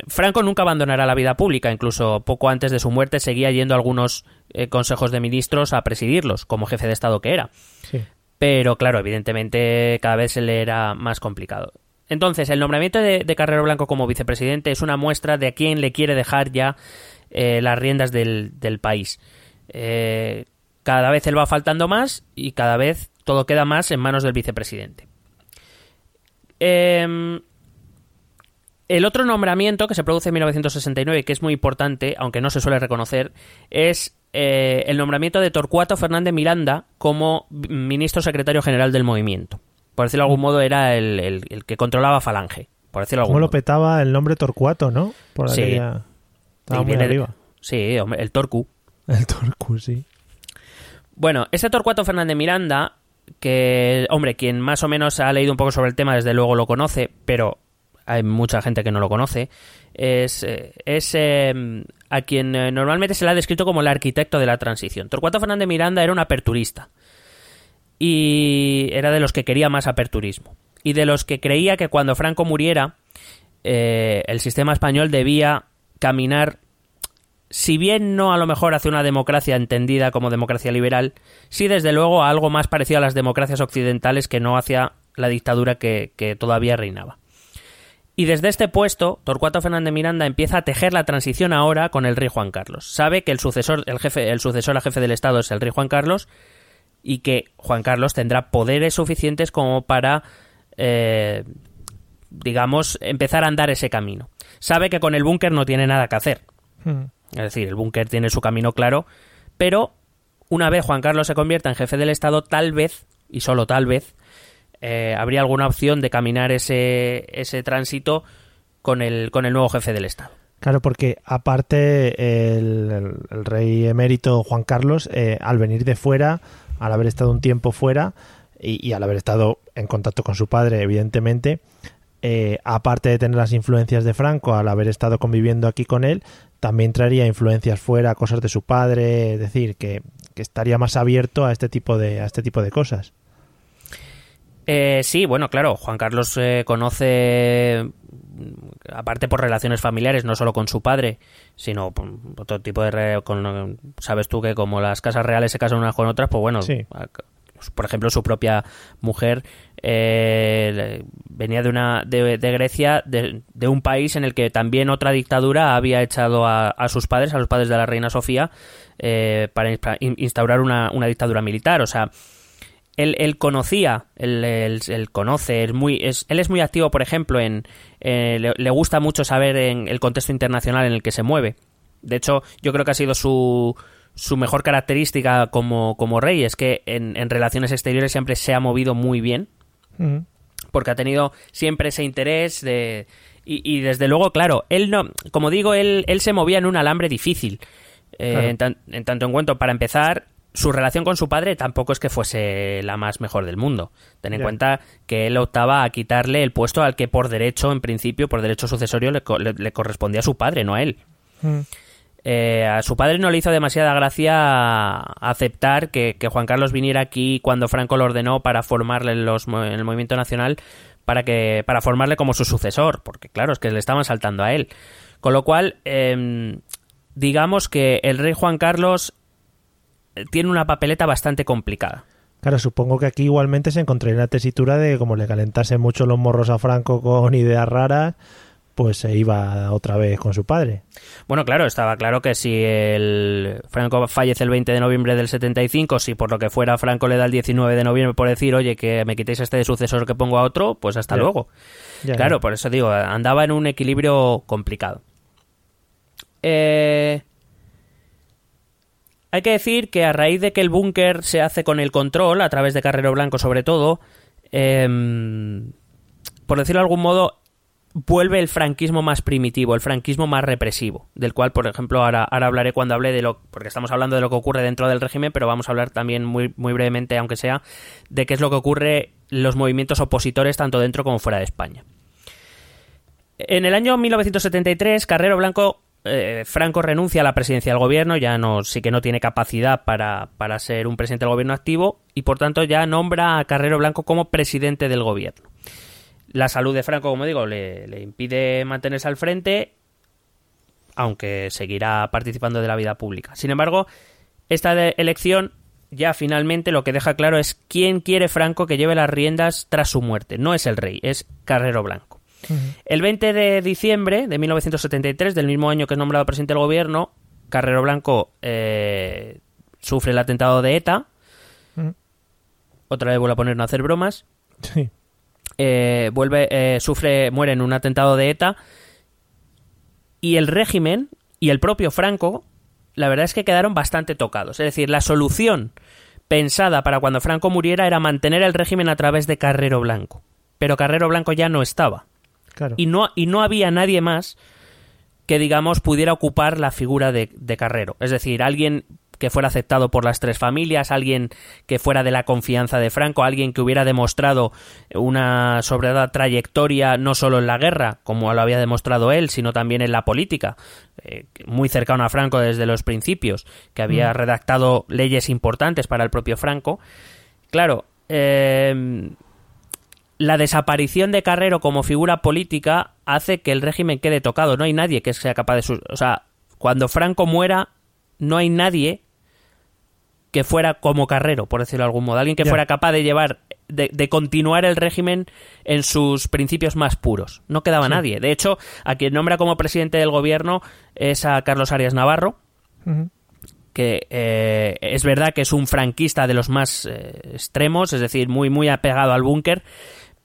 Franco nunca abandonará la vida pública, incluso poco antes de su muerte seguía yendo a algunos eh, consejos de ministros a presidirlos, como jefe de Estado que era. Sí. Pero claro, evidentemente cada vez se le era más complicado. Entonces, el nombramiento de, de Carrero Blanco como vicepresidente es una muestra de a quién le quiere dejar ya eh, las riendas del, del país. Eh, cada vez él va faltando más y cada vez todo queda más en manos del vicepresidente. Em, el otro nombramiento que se produce en 1969, que es muy importante, aunque no se suele reconocer, es eh, el nombramiento de Torcuato Fernández Miranda como ministro secretario general del movimiento. Por decirlo de algún modo, era el, el- el que controlaba Falange. Por decirlo de ¿Cómo lo petaba el nombre Torcuato, no? Por Sí. aquella- Estaba muy viene de- arriba. Sí, hombre, el Torcu. El Torcu, sí. Bueno, este Torcuato Fernández Miranda, que, hombre, quien más o menos ha leído un poco sobre el tema, desde luego lo conoce, pero hay mucha gente que no lo conoce, es, eh, es eh, a quien eh, normalmente se le ha descrito como el arquitecto de la transición. Torcuato Fernández Miranda era un aperturista y era de los que quería más aperturismo y de los que creía que cuando Franco muriera eh, el sistema español debía caminar si bien no a lo mejor hacia una democracia entendida como democracia liberal, sí desde luego a algo más parecido a las democracias occidentales que no hacia la dictadura que, todavía reinaba. Y desde este puesto, Torcuato Fernández Miranda empieza a tejer la transición ahora con el rey Juan Carlos. Sabe que el sucesor, el jefe, el sucesor a jefe del Estado es el rey Juan Carlos y que Juan Carlos tendrá poderes suficientes como para, eh, digamos, empezar a andar ese camino. Sabe que con el búnker no tiene nada que hacer. Mm. Es decir, el búnker tiene su camino claro, pero una vez Juan Carlos se convierta en jefe del Estado, tal vez, y solo tal vez, eh, habría alguna opción de caminar ese, ese tránsito con el, con el nuevo jefe del Estado. Claro, porque aparte el, el- el rey emérito Juan Carlos, eh, al venir de fuera, al haber estado un tiempo fuera y, y al haber estado en contacto con su padre, evidentemente, eh, aparte de tener las influencias de Franco, al haber estado conviviendo aquí con él, también traería influencias fuera, cosas de su padre, es decir, que, que estaría más abierto a este tipo de, a este tipo de cosas. Eh, sí, bueno, claro, Juan Carlos eh, conoce, aparte por relaciones familiares, no solo con su padre, sino por otro tipo de... con, Sabes tú que como las casas reales se casan unas con otras, pues bueno, Sí. por ejemplo, su propia mujer eh, venía de, una, de, Grecia, de, de un país en el que también otra dictadura había echado a, a sus padres, a los padres de la reina Sofía, eh, para instaurar una, una dictadura militar. O sea, él, él conocía, él, él- él conoce, es muy, es, él es muy activo, por ejemplo, en eh, le, le gusta mucho saber en el contexto internacional en el que se mueve. De hecho, yo creo que ha sido su, su mejor característica como, como rey, es que en, en relaciones exteriores siempre se ha movido muy bien, Porque ha tenido siempre ese interés de... Y, y desde luego, claro, él no, como digo, él, él se movía en un alambre difícil. Eh, Claro. en, tan- en tanto en cuanto, para empezar, su relación con su padre tampoco es que fuese la más mejor del mundo. Ten en cuenta que él optaba a quitarle el puesto al que por derecho, en principio, por derecho sucesorio, le, co- le- le correspondía a su padre, no a él. Mm. Eh, a su padre no le hizo demasiada gracia aceptar que, Juan Carlos viniera aquí cuando Franco lo ordenó para formarle en, los, el movimiento nacional para que para formarle como su sucesor, porque claro, es que le estaban saltando a él. Con lo cual, em, digamos que el rey Juan Carlos eh, tiene una papeleta bastante complicada. Claro, supongo que aquí igualmente se encontraría una tesitura de como le calentase mucho los morros a Franco con ideas raras, pues se iba otra vez con su padre. Bueno, claro, estaba claro que si el Franco fallece el 20 de noviembre del 75, si por lo que fuera Franco le da el 19 de noviembre por decir, oye, que me quitéis este de sucesor que pongo a otro, pues hasta Ya. luego. Ya, claro, ya. por eso digo, andaba en un equilibrio complicado. Eh, Hay que decir que a raíz de que el búnker se hace con el control, a través de Carrero Blanco sobre todo, em, por decirlo de algún modo, vuelve el franquismo más primitivo, el franquismo más represivo, del cual, por ejemplo, ahora, ahora hablaré cuando hable de lo, porque estamos hablando de lo que ocurre dentro del régimen, pero vamos a hablar también muy, muy brevemente, aunque sea, de qué es lo que ocurre los movimientos opositores tanto dentro como fuera de España. En el año 1973, Carrero Blanco, eh, Franco renuncia a la presidencia del gobierno, ya no, sí que no tiene capacidad para, para ser un presidente del gobierno activo y por tanto ya nombra a Carrero Blanco como presidente del gobierno. La salud de Franco, como digo, le, le impide mantenerse al frente, aunque seguirá participando de la vida pública. Sin embargo, esta elección ya finalmente lo que deja claro es quién quiere Franco que lleve las riendas tras su muerte. No es el rey, es Carrero Blanco. El 20 de diciembre de 1973, del mismo año que es nombrado presidente del gobierno, Carrero Blanco eh, sufre el atentado de ETA. Otra vez vuelvo a poner no hacer bromas. Sí. Eh, vuelve, eh, sufre, muere en un atentado de ETA. Y el régimen y el propio Franco, la verdad es que quedaron bastante tocados. Es decir, la solución pensada para cuando Franco muriera era mantener el régimen a través de Carrero Blanco. Pero Carrero Blanco ya no estaba Claro. y no, y no había nadie más que, digamos, pudiera ocupar la figura de, de Carrero. Es decir, alguien que fuera aceptado por las tres familias, alguien que fuera de la confianza de Franco, alguien que hubiera demostrado una sobrada trayectoria no solo en la guerra, como lo había demostrado él, sino también en la política, eh, muy cercano a Franco desde los principios, que había redactado leyes importantes para el propio Franco. Claro, eh, la desaparición de Carrero como figura política hace que el régimen quede tocado. No hay nadie que sea capaz de... O sea, cuando Franco muera, no hay nadie que fuera como Carrero, por decirlo de algún modo. Alguien que fuera capaz de llevar, de, de continuar el régimen en sus principios más puros. No quedaba nadie. De hecho, a quien nombra como presidente del gobierno es a Carlos Arias Navarro, que eh, es verdad que es un franquista de los más eh, extremos, es decir, muy, muy apegado al búnker,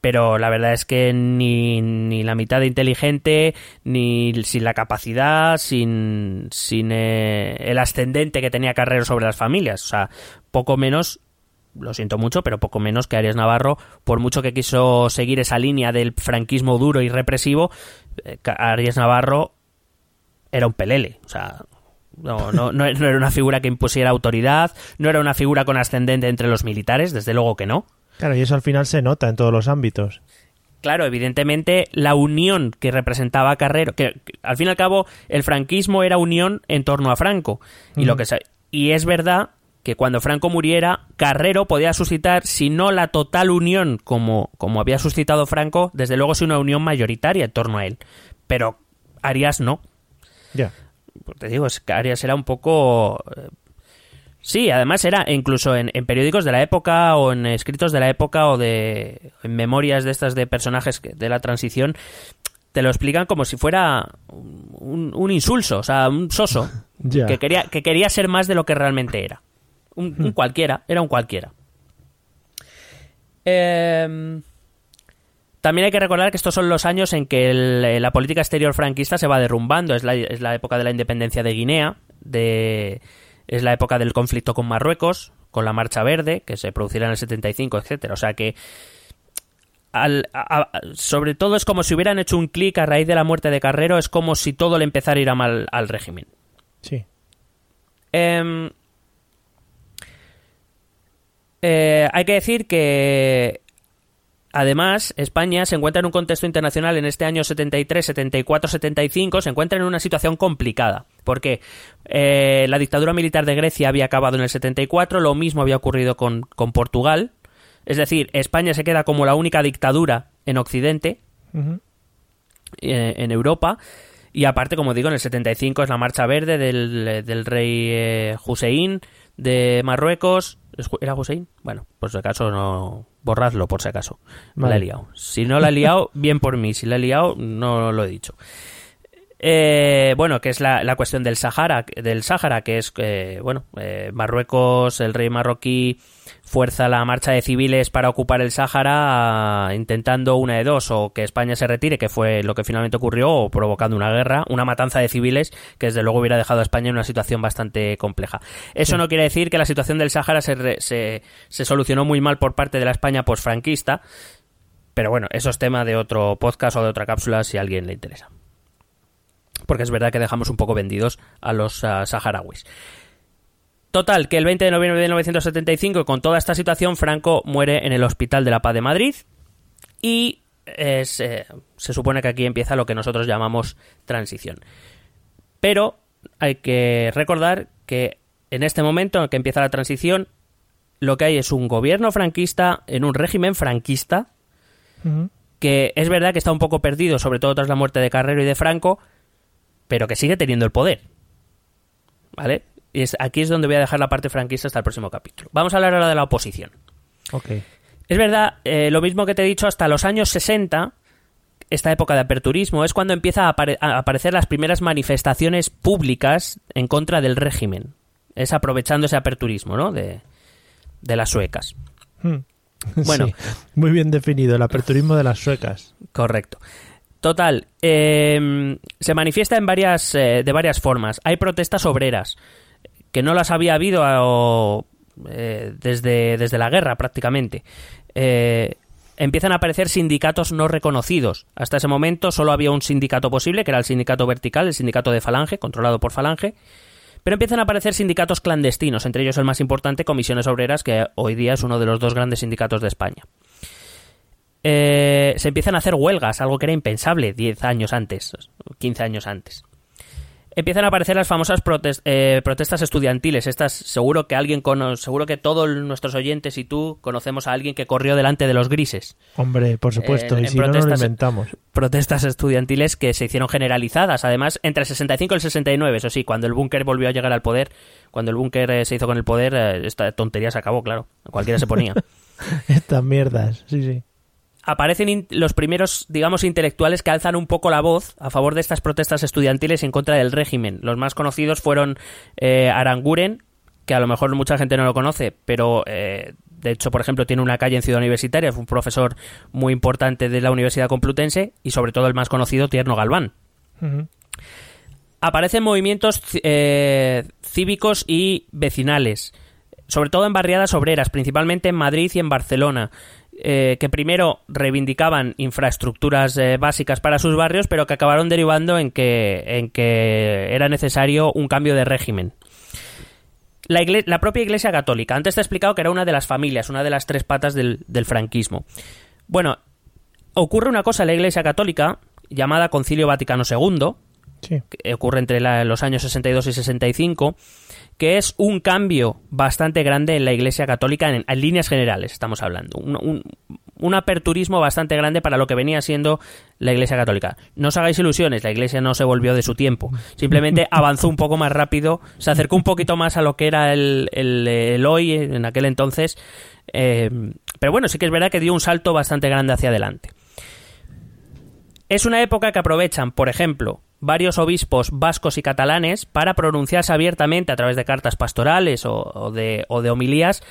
pero la verdad es que ni, ni la mitad de inteligente, ni sin la capacidad, sin, sin eh, el ascendente que tenía Carrero sobre las familias. O sea, poco menos, lo siento mucho, pero poco menos que Arias Navarro, por mucho que quiso seguir esa línea del franquismo duro y represivo, eh, Arias Navarro era un pelele. O sea, no, no, no era una figura que impusiera autoridad, no era una figura con ascendente entre los militares, desde luego que no. Claro, y eso al final se nota en todos los ámbitos. Claro, evidentemente la unión que representaba Carrero, que, que, al fin y al cabo el franquismo era unión en torno a Franco y lo que se- y es verdad que cuando Franco muriera Carrero podía suscitar si no la total unión como como había suscitado Franco, desde luego sí una unión mayoritaria en torno a él, pero Arias no. Ya. Pues te digo, es que Arias era un poco... eh, Sí, además era incluso en, en periódicos de la época o en escritos de la época o de en memorias de estas de personajes de la transición, te lo explican como si fuera un, un insulso, o sea, un soso, que, quería, que quería ser más de lo que realmente era. Un, un cualquiera, era un cualquiera. Em, también hay que recordar que estos son los años en que el- la política exterior franquista se va derrumbando. Es la, es la época de la independencia de Guinea, de, es la época del conflicto con Marruecos, con la Marcha Verde, que se producirá en el 75, etcétera. O sea que, al- a- a- sobre todo, es como si hubieran hecho un clic a raíz de la muerte de Carrero, es como si todo le empezara a ir a mal al régimen. Sí. Em, eh, hay que decir que además España se encuentra en un contexto internacional en este año 73, 74, 75, se encuentra en una situación complicada. Porque eh, la dictadura militar de Grecia había acabado en el 74, lo mismo había ocurrido con, con Portugal. Es decir, España se queda como la única dictadura en Occidente eh, en Europa. Y aparte, como digo, en el 75 es la marcha verde del, del rey eh, Hussein de Marruecos. ¿Es Ju- ¿Era Hussein? Bueno, por si acaso no. Borradlo, por si acaso. Vale. La he liado. Si no la he liado, bien por mí. Si la he liado, no lo he dicho. Eh, bueno, que es la, la cuestión del Sahara, del Sáhara, que es, eh, bueno, eh, Marruecos, el rey marroquí fuerza la marcha de civiles para ocupar el Sáhara, ah, intentando una de dos, o que España se retire, que fue lo que finalmente ocurrió, o provocando una guerra, una matanza de civiles, que desde luego hubiera dejado a España en una situación bastante compleja. Eso no quiere decir que la situación del Sáhara se, re- se, se solucionó muy mal por parte de la España posfranquista, pero bueno, eso es tema de otro podcast o de otra cápsula si a alguien le interesa porque es verdad que dejamos un poco vendidos a los ah, saharauis. Total, que el 20 de noviembre de 1975, con toda esta situación, Franco muere en el Hospital de la Paz de Madrid y es, eh, se supone que aquí empieza lo que nosotros llamamos transición. Pero hay que recordar que en este momento en el que empieza la transición, lo que hay es un gobierno franquista en un régimen franquista que es verdad que está un poco perdido, sobre todo tras la muerte de Carrero y de Franco, pero que sigue teniendo el poder. ¿Vale? Y es, aquí es donde voy a dejar la parte franquista hasta el próximo capítulo. Vamos a hablar ahora de la oposición. Ok. Es verdad, eh, lo mismo que te he dicho, hasta los años 60, esta época de aperturismo, es cuando empieza a, apare- a aparecer las primeras manifestaciones públicas en contra del régimen. Es aprovechando ese aperturismo, ¿no? De, de las suecas. Hmm. Bueno. Sí, muy bien definido, el aperturismo de las suecas. Correcto. Total, eh, se manifiesta en varias, eh, de varias formas. Hay protestas obreras, que no las había habido o, eh, desde, desde la guerra prácticamente. Eh, empiezan a aparecer sindicatos no reconocidos. Hasta ese momento solo había un sindicato posible, que era el sindicato vertical, el sindicato de Falange, controlado por Falange. Pero empiezan a aparecer sindicatos clandestinos, entre ellos el más importante, Comisiones Obreras, que hoy día es uno de los dos grandes sindicatos de España. Eh, se empiezan a hacer huelgas, algo que era impensable 10 años antes, 15 años antes. Empiezan a aparecer las famosas protes- eh, protestas estudiantiles. Estas, seguro que alguien cono- seguro que todos nuestros oyentes y tú conocemos a alguien que corrió delante de los grises. Hombre, por supuesto, y si no, no lo protestas- inventamos. Protestas estudiantiles que se hicieron generalizadas, además, entre el 65 y el 69. Eso sí, cuando el búnker volvió a llegar al poder, cuando el búnker eh, se hizo con el poder, eh, esta tontería se acabó, claro. Cualquiera se ponía. Estas mierdas, sí, sí. Aparecen los primeros, digamos, intelectuales que alzan un poco la voz a favor de estas protestas estudiantiles en contra del régimen. Los más conocidos fueron eh, Aranguren, que a lo mejor mucha gente no lo conoce, pero eh, de hecho, por ejemplo, tiene una calle en Ciudad Universitaria, fue un profesor muy importante de la Universidad Complutense y sobre todo el más conocido, Tierno Galván. Aparecen movimientos eh, cívicos y vecinales, sobre todo en barriadas obreras, principalmente en Madrid y en Barcelona, eh, que primero reivindicaban infraestructuras eh, básicas para sus barrios, pero que acabaron derivando en que, en que era necesario un cambio de régimen. La, la propia Iglesia Católica. Antes te he explicado que era una de las familias, una de las tres patas del, del franquismo. Bueno, ocurre una cosa en la Iglesia Católica llamada Concilio Vaticano II, Sí. que ocurre entre la- los años 62 y 65, que es un cambio bastante grande en la Iglesia Católica en, en líneas generales, estamos hablando. Un, un- un aperturismo bastante grande para lo que venía siendo la Iglesia Católica. No os hagáis ilusiones, la Iglesia no se volvió de su tiempo. Simplemente avanzó un poco más rápido, se acercó un poquito más a lo que era el, el- el hoy en aquel entonces. eh, pero bueno, sí que es verdad que dio un salto bastante grande hacia adelante. Es una época que aprovechan, por ejemplo, varios obispos vascos y catalanes para pronunciarse abiertamente a través de cartas pastorales o, o de, o de homilías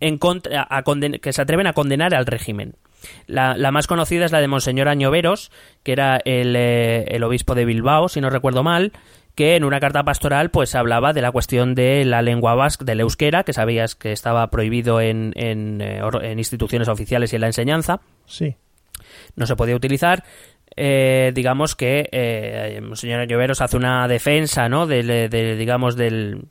en contra, a conden- que se atreven a condenar al régimen. La, la más conocida es la de Monseñor Añoveros, que era el, eh, el obispo de Bilbao, si no recuerdo mal, que en una carta pastoral pues hablaba de la cuestión de la lengua vasca, del euskera, que sabías que estaba prohibido en, en, eh, en instituciones oficiales y en la enseñanza Sí. no se podía utilizar. Eh, digamos que eh, señor Lloveros hace una defensa, ¿no? Del, eh, de, digamos, del,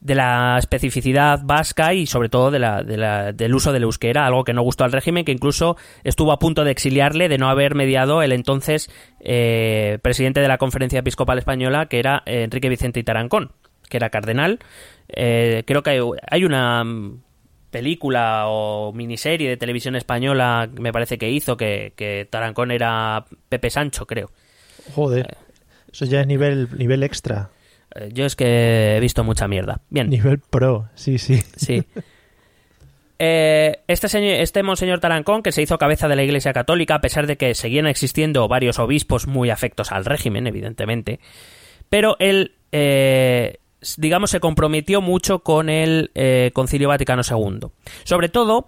de la especificidad vasca y sobre todo de la, de la- del uso del euskera, algo que no gustó al régimen, que incluso estuvo a punto de exiliarle de no haber mediado el entonces eh, presidente de la Conferencia Episcopal Española, que era eh, Enrique Vicente y Tarancón, que era cardenal. Eh, creo que hay, una película o miniserie de televisión española, me parece que hizo, que, que Tarancón era Pepe Sancho, creo. Joder. Eso ya es nivel, nivel extra. Eh, Yo es que he visto mucha mierda. Bien. Nivel pro, sí, sí. Sí. Eh, este, señor, este monseñor Tarancón, que se hizo cabeza de la Iglesia Católica, a pesar de que seguían existiendo varios obispos muy afectos al régimen, evidentemente, pero él, eh, digamos, se comprometió mucho con el eh, Concilio Vaticano II. Sobre todo,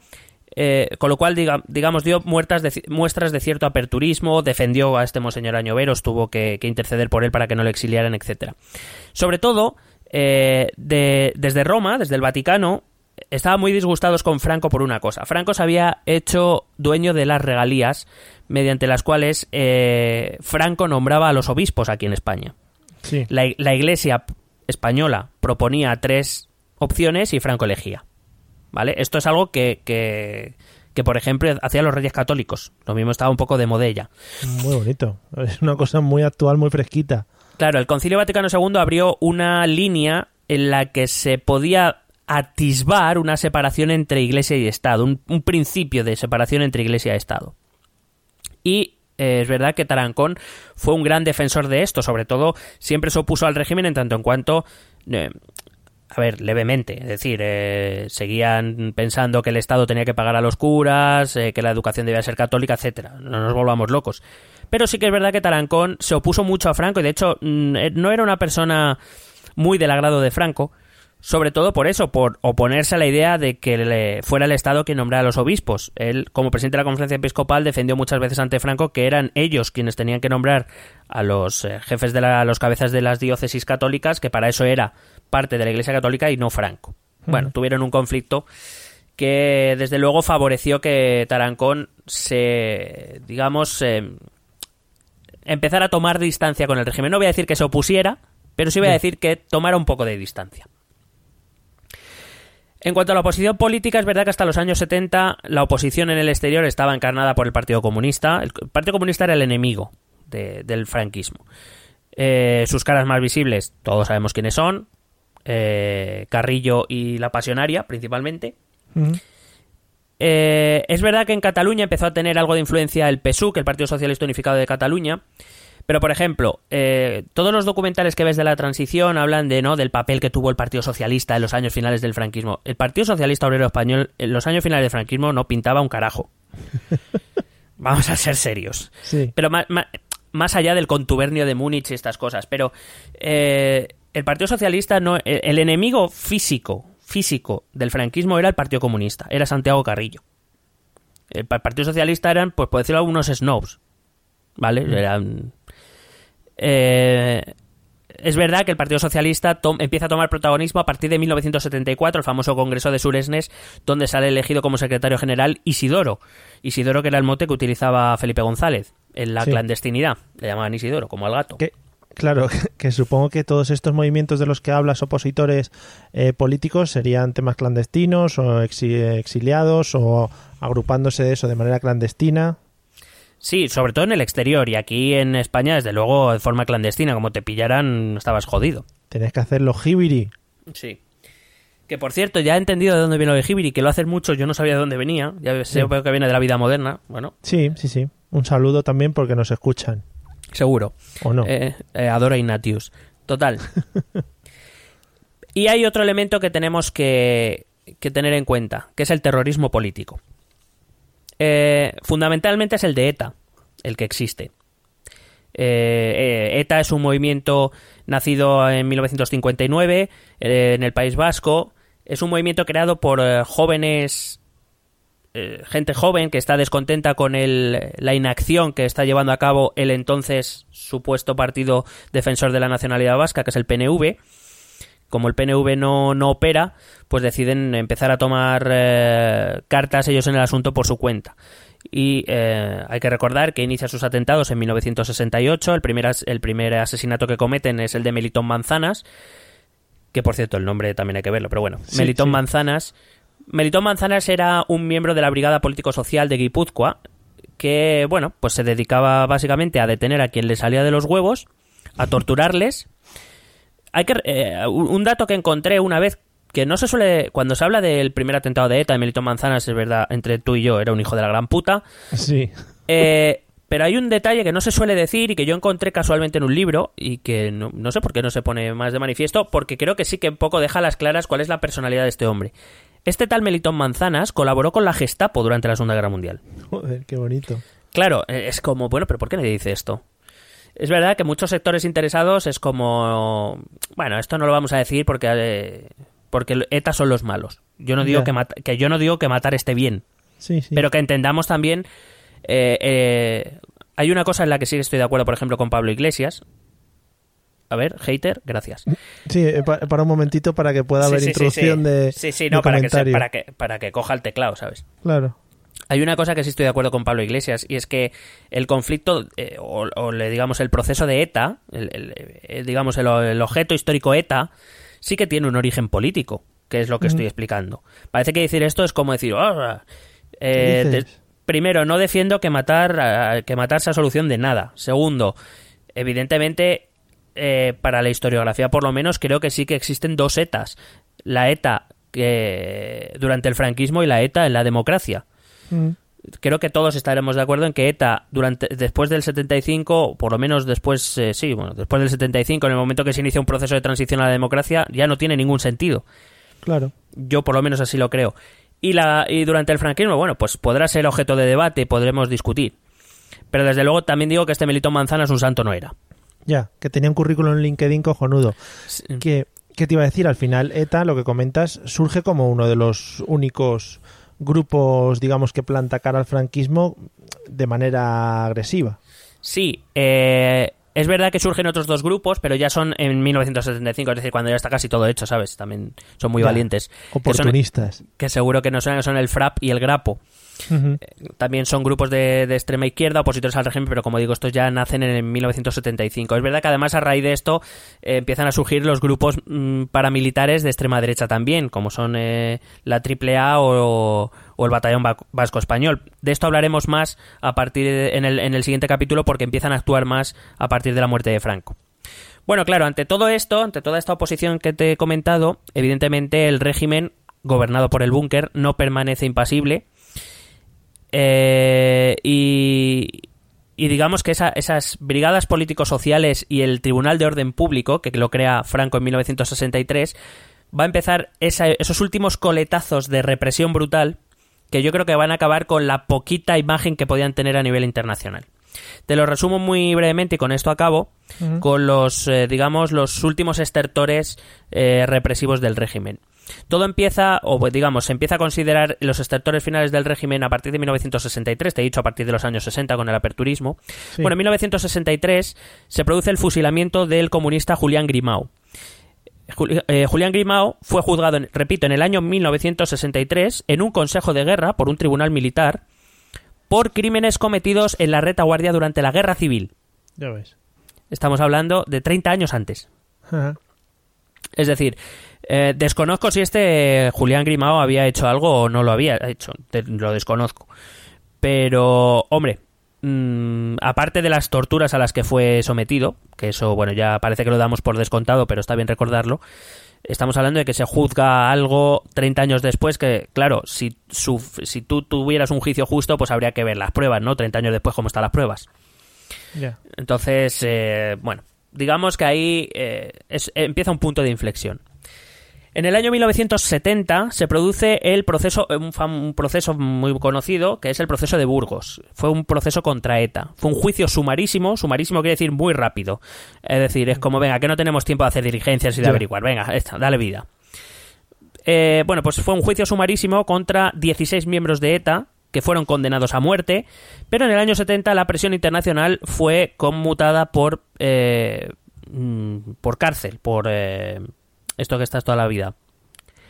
eh, con lo cual, diga- digamos, dio muertas de muestras de cierto aperturismo, defendió a este monseñor Añoveros, tuvo que, que interceder por él para que no lo exiliaran, etcétera. Sobre todo, eh, de- desde Roma, desde el Vaticano, estaban muy disgustados con Franco por una cosa. Franco se había hecho dueño de las regalías mediante las cuales Franco nombraba a los obispos aquí en España. Sí. La, la iglesia española proponía tres opciones y Franco elegía. ¿Vale? Esto es algo que, que, que, por ejemplo, hacían los reyes católicos. Lo mismo estaba un poco de modella. Muy bonito. Es una cosa muy actual, muy fresquita. Claro, el Concilio Vaticano II abrió una línea en la que se podía atisbar una separación entre Iglesia y Estado, un, un principio de separación entre Iglesia y Estado. Y eh, es verdad que Tarancón fue un gran defensor de esto, sobre todo siempre se opuso al régimen en tanto en cuanto... eh, a ver, levemente, es decir, eh, seguían pensando que el Estado tenía que pagar a los curas, que la educación debía ser católica, etcétera. No nos volvamos locos. Pero sí que es verdad que Tarancón se opuso mucho a Franco y de hecho mm, no era una persona muy del agrado de Franco, sobre todo por eso, por oponerse a la idea de que le- fuera el Estado quien nombrara a los obispos. Él, como presidente de la conferencia episcopal, defendió muchas veces ante Franco que eran ellos quienes tenían que nombrar a los eh, jefes de la, a los cabezas de las diócesis católicas, que para eso era parte de la Iglesia Católica y no Franco. Bueno, tuvieron un conflicto que desde luego favoreció que Tarancón se, digamos, eh, empezara a tomar distancia con el régimen. No voy a decir que se opusiera, pero sí voy a decir que tomara un poco de distancia. En cuanto a la oposición política, es verdad que hasta los años 70 la oposición en el exterior estaba encarnada por el Partido Comunista. El Partido Comunista era el enemigo de- del franquismo. Eh, sus caras más visibles, todos sabemos quiénes son. eh, Carrillo y la Pasionaria, principalmente. Eh, es verdad que en Cataluña empezó a tener algo de influencia el PSUC, el Partido Socialista Unificado de Cataluña. Pero, por ejemplo, eh, todos los documentales que ves de la transición hablan de no del papel que tuvo el Partido Socialista en los años finales del franquismo. El Partido Socialista Obrero Español en los años finales del franquismo no pintaba un carajo. Vamos a ser serios. Sí. Pero más, más, más allá del contubernio de Múnich y estas cosas. Pero eh, el Partido Socialista no. El, el enemigo físico, físico del franquismo era el Partido Comunista, era Santiago Carrillo. El pa- Partido Socialista eran, pues por decirlo, algunos snobs. ¿Vale? Eran. Eh, es verdad que el Partido Socialista empieza a tomar protagonismo a partir de 1974, el famoso Congreso de Suresnes, donde sale elegido como secretario general Isidoro. Isidoro, que era el mote que utilizaba Felipe González en la Sí. clandestinidad. Le llamaban Isidoro, como al gato. Claro, que supongo que todos estos movimientos de los que hablas, opositores eh, políticos, serían temas clandestinos o exi- exiliados o agrupándose de eso de manera clandestina. Sí, sobre todo en el exterior. Y aquí en España, desde luego, de forma clandestina. Como te pillaran, estabas jodido. Tenés que hacerlo jibiri. Sí. Que por cierto, ya he entendido de dónde viene el jibiri, que lo hacen mucho, yo no sabía de dónde venía. Ya sé Sí. veo que viene de la vida moderna. Bueno, Sí, sí, sí. Un saludo también porque nos escuchan. seguro. ¿O no? Eh, eh, adoro a Ignatius. Total. y hay otro elemento que tenemos que, que tener en cuenta, que es el terrorismo político. Eh, fundamentalmente es el de ETA, el que existe. Eh, eh, ETA es un movimiento nacido en 1959 eh, en el País Vasco. Es un movimiento creado por eh, jóvenes gente joven que está descontenta con el, la inacción que está llevando a cabo el entonces supuesto partido defensor de la nacionalidad vasca, que es el PNV. Como el PNV no, no opera, pues deciden empezar a tomar eh, cartas ellos en el asunto por su cuenta. Y eh, hay que recordar que inicia sus atentados en 1968. El primer, as- el primer asesinato que cometen es el de Melitón Manzanas, que por cierto el nombre también hay que verlo, pero bueno, Sí, Melitón sí. Manzanas. Melitón Manzanas era un miembro de la Brigada Político-Social de Guipúzcoa que, bueno, pues se dedicaba básicamente a detener a quien le salía de los huevos, a torturarles. Hay que eh, un dato que encontré una vez que no se suele cuando se habla del primer atentado de ETA de Melitón Manzanas, es verdad, entre tú y yo era un hijo de la gran puta. Sí. Eh, pero hay un detalle que no se suele decir y que yo encontré casualmente en un libro y que no, no sé por qué no se pone más de manifiesto, porque creo que sí que un poco deja a las claras cuál es la personalidad de este hombre. Este tal Melitón Manzanas colaboró con la Gestapo durante la Segunda Guerra Mundial. Joder, qué bonito. Claro, eh, es como, bueno, pero ¿por qué nadie dice esto? Es verdad que muchos sectores interesados es como, bueno, esto no lo vamos a decir porque eh, porque ETA son los malos. Yo no digo que, que yo no digo que matar esté bien, Sí, sí. pero que entendamos también eh, eh, hay una cosa en la que sí estoy de acuerdo, por ejemplo, con Pablo Iglesias. A ver, hater, gracias. Sí, eh, pa- para un momentito para que pueda Sí, haber introducción de Sí, sí, de no, para que, se- para, que, para que coja el teclado, ¿sabes? Claro. Hay una cosa que sí estoy de acuerdo con Pablo Iglesias y es que el conflicto eh, o, o le digamos el proceso de ETA, el, el- eh, digamos el, el objeto histórico ETA, sí que tiene un origen político, que es lo que estoy explicando. Parece que decir esto es como decir, "Ah, eh, ¿Qué dices? de- primero no defiendo que matar ah, que matar sea solución de nada. Segundo, evidentemente eh, para la historiografía por lo menos creo que sí que existen dos ETAs, la ETA que durante el franquismo y la ETA en la democracia Mm. creo que todos estaremos de acuerdo en que ETA durante después del 75 o por lo menos después eh, sí bueno después del 75 en el momento que se inicia un proceso de transición a la democracia ya no tiene ningún sentido Claro. yo por lo menos así lo creo y la y durante el franquismo bueno pues podrá ser objeto de debate podremos discutir pero desde luego también digo que este Melitón Manzanas un santo no era Ya, que tenía un currículum en LinkedIn cojonudo. Que, ¿Qué te iba a decir? Al final, ETA, lo que comentas, surge como uno de los únicos grupos, digamos, que planta cara al franquismo de manera agresiva. Sí, eh, Es verdad que surgen otros dos grupos, pero ya son en 1975, es decir, cuando ya está casi todo hecho, ¿sabes? También son muy Ya. valientes. Que son- Oportunistas. Que, seguro que no son, son el FRAP y el GRAPO. Ujú. También son grupos de, extrema izquierda, opositores al régimen, pero como digo, estos ya nacen en 1975. Es verdad que además a raíz de esto eh, empiezan a surgir los grupos mm, paramilitares de extrema derecha también, como son eh, la AAA o, o el Batallón Va- Vasco Español. De esto hablaremos más a partir de- en el siguiente capítulo porque empiezan a actuar más a partir de la muerte de Franco. Bueno, claro, ante todo esto, ante toda esta oposición que te he comentado, evidentemente el régimen gobernado por el búnker no permanece impasible eh, y, y digamos que esa- esas brigadas políticos-sociales y el Tribunal de Orden Público, que lo crea Franco en 1963, va a empezar esa- esos últimos coletazos de represión brutal que yo creo que van a acabar con la poquita imagen que podían tener a nivel internacional. Te lo resumo muy brevemente y con esto acabo, con los, eh, digamos, los últimos estertores eh, represivos del régimen. Todo empieza, o pues, digamos, se empieza a considerar los estertores finales del régimen a partir de 1963, te he dicho a partir de los años 60 con el aperturismo. Sí. Bueno, en 1963 se produce el fusilamiento del comunista Julián Grimau. Juli- eh, Julián Grimao fue juzgado, repito, en el año 1963 en un consejo de guerra por un tribunal militar por crímenes cometidos en la retaguardia durante la guerra civil. Ya ves. Estamos hablando de 30 años antes. Ajá. Es decir, eh, desconozco si este Julián Grimao había hecho algo o no lo había hecho. Te- lo desconozco. Pero, hombre, mm, aparte de las torturas a las que fue sometido, que eso, bueno, ya parece que lo damos por descontado, pero está bien recordarlo. Estamos hablando de que se juzga algo 30 años después que, claro, si, su- si tú tuvieras un juicio justo, pues habría que ver las pruebas, ¿no? 30 años después, cómo están las pruebas. Entonces, eh, bueno, digamos que ahí eh, es- empieza un punto de inflexión. En el año 1970 se produce el proceso, un, fam- un proceso muy conocido, que es el proceso de Burgos. Fue un proceso contra ETA. Fue un juicio sumarísimo, sumarísimo quiere decir muy rápido. Es decir, es como, venga, que no tenemos tiempo de hacer diligencias y de averiguar. Venga, esta, dale vida. Eh, bueno, pues fue un juicio sumarísimo contra 16 miembros de ETA que fueron condenados a muerte, pero en el año 70 la presión internacional fue conmutada por eh, mm, por cárcel, por eh, esto que estás toda la vida.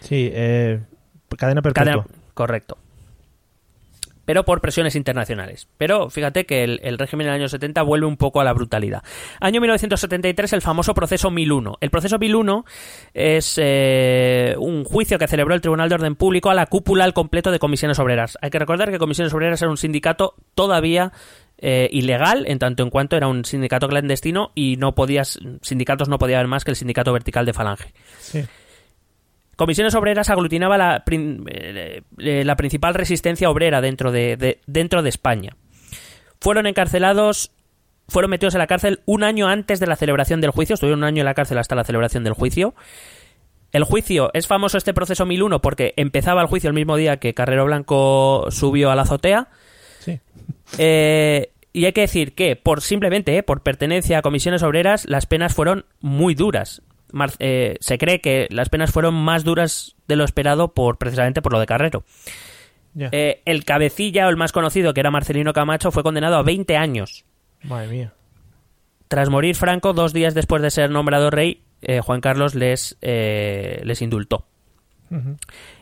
Sí, eh, cadena perpetua. Cadena- correcto. Pero por presiones internacionales. Pero fíjate que el, régimen del año 70 vuelve un poco a la brutalidad. Año 1973, el famoso proceso 1001. El proceso 1001 es eh, un juicio que celebró el Tribunal de Orden Público a la cúpula al completo de comisiones obreras. Hay que recordar que comisiones obreras era un sindicato todavía eh, ilegal en tanto en cuanto era un sindicato clandestino y no podías sindicatos no podía haber más que el sindicato vertical de Falange. Sí. Comisiones Obreras aglutinaba la, eh, eh, la principal resistencia obrera dentro de, de- dentro de España. Fueron encarcelados, fueron metidos en la cárcel un año antes de la celebración del juicio, estuvieron un año en la cárcel hasta la celebración del juicio. El juicio, es famoso este proceso 1001 porque empezaba el juicio el mismo día que Carrero Blanco subió a la azotea. Sí. Eh, y hay que decir que, por simplemente eh, por pertenencia a comisiones obreras, las penas fueron muy duras. Mar- eh, se cree que las penas fueron más duras de lo esperado por precisamente por lo de Carrero. Eh, el cabecilla o el más conocido, que era Marcelino Camacho, fue condenado a 20 años. Madre mía. Tras morir Franco, dos días después de ser nombrado rey, eh, Juan Carlos les, les indultó. Ujú.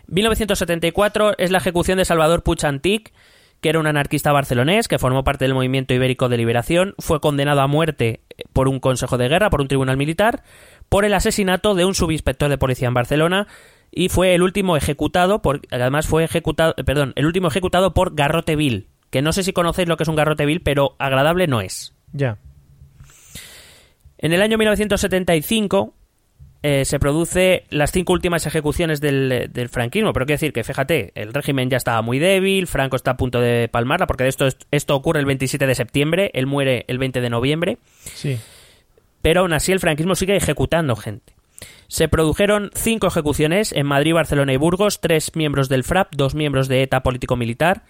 1974 es la ejecución de Salvador Puig Antic, que era un anarquista barcelonés que formó parte del movimiento ibérico de liberación. Fue condenado a muerte por un consejo de guerra, por un tribunal militar, por el asesinato de un subinspector de policía en Barcelona y fue el último ejecutado por además fue ejecutado eh, perdón el último ejecutado por garrote vil que no sé si conocéis lo que es un garrote vil pero agradable no es Ya. en el año 1975 eh, se produce las cinco últimas ejecuciones del, del franquismo. Pero quiero decir que, fíjate, el régimen ya estaba muy débil, Franco está a punto de palmarla, porque esto, esto ocurre el 27 de septiembre, él muere el 20 de noviembre, Sí. Pero aún así el franquismo sigue ejecutando gente. Se produjeron cinco ejecuciones en Madrid, Barcelona y Burgos, tres miembros del FRAP, dos miembros de ETA político-militar,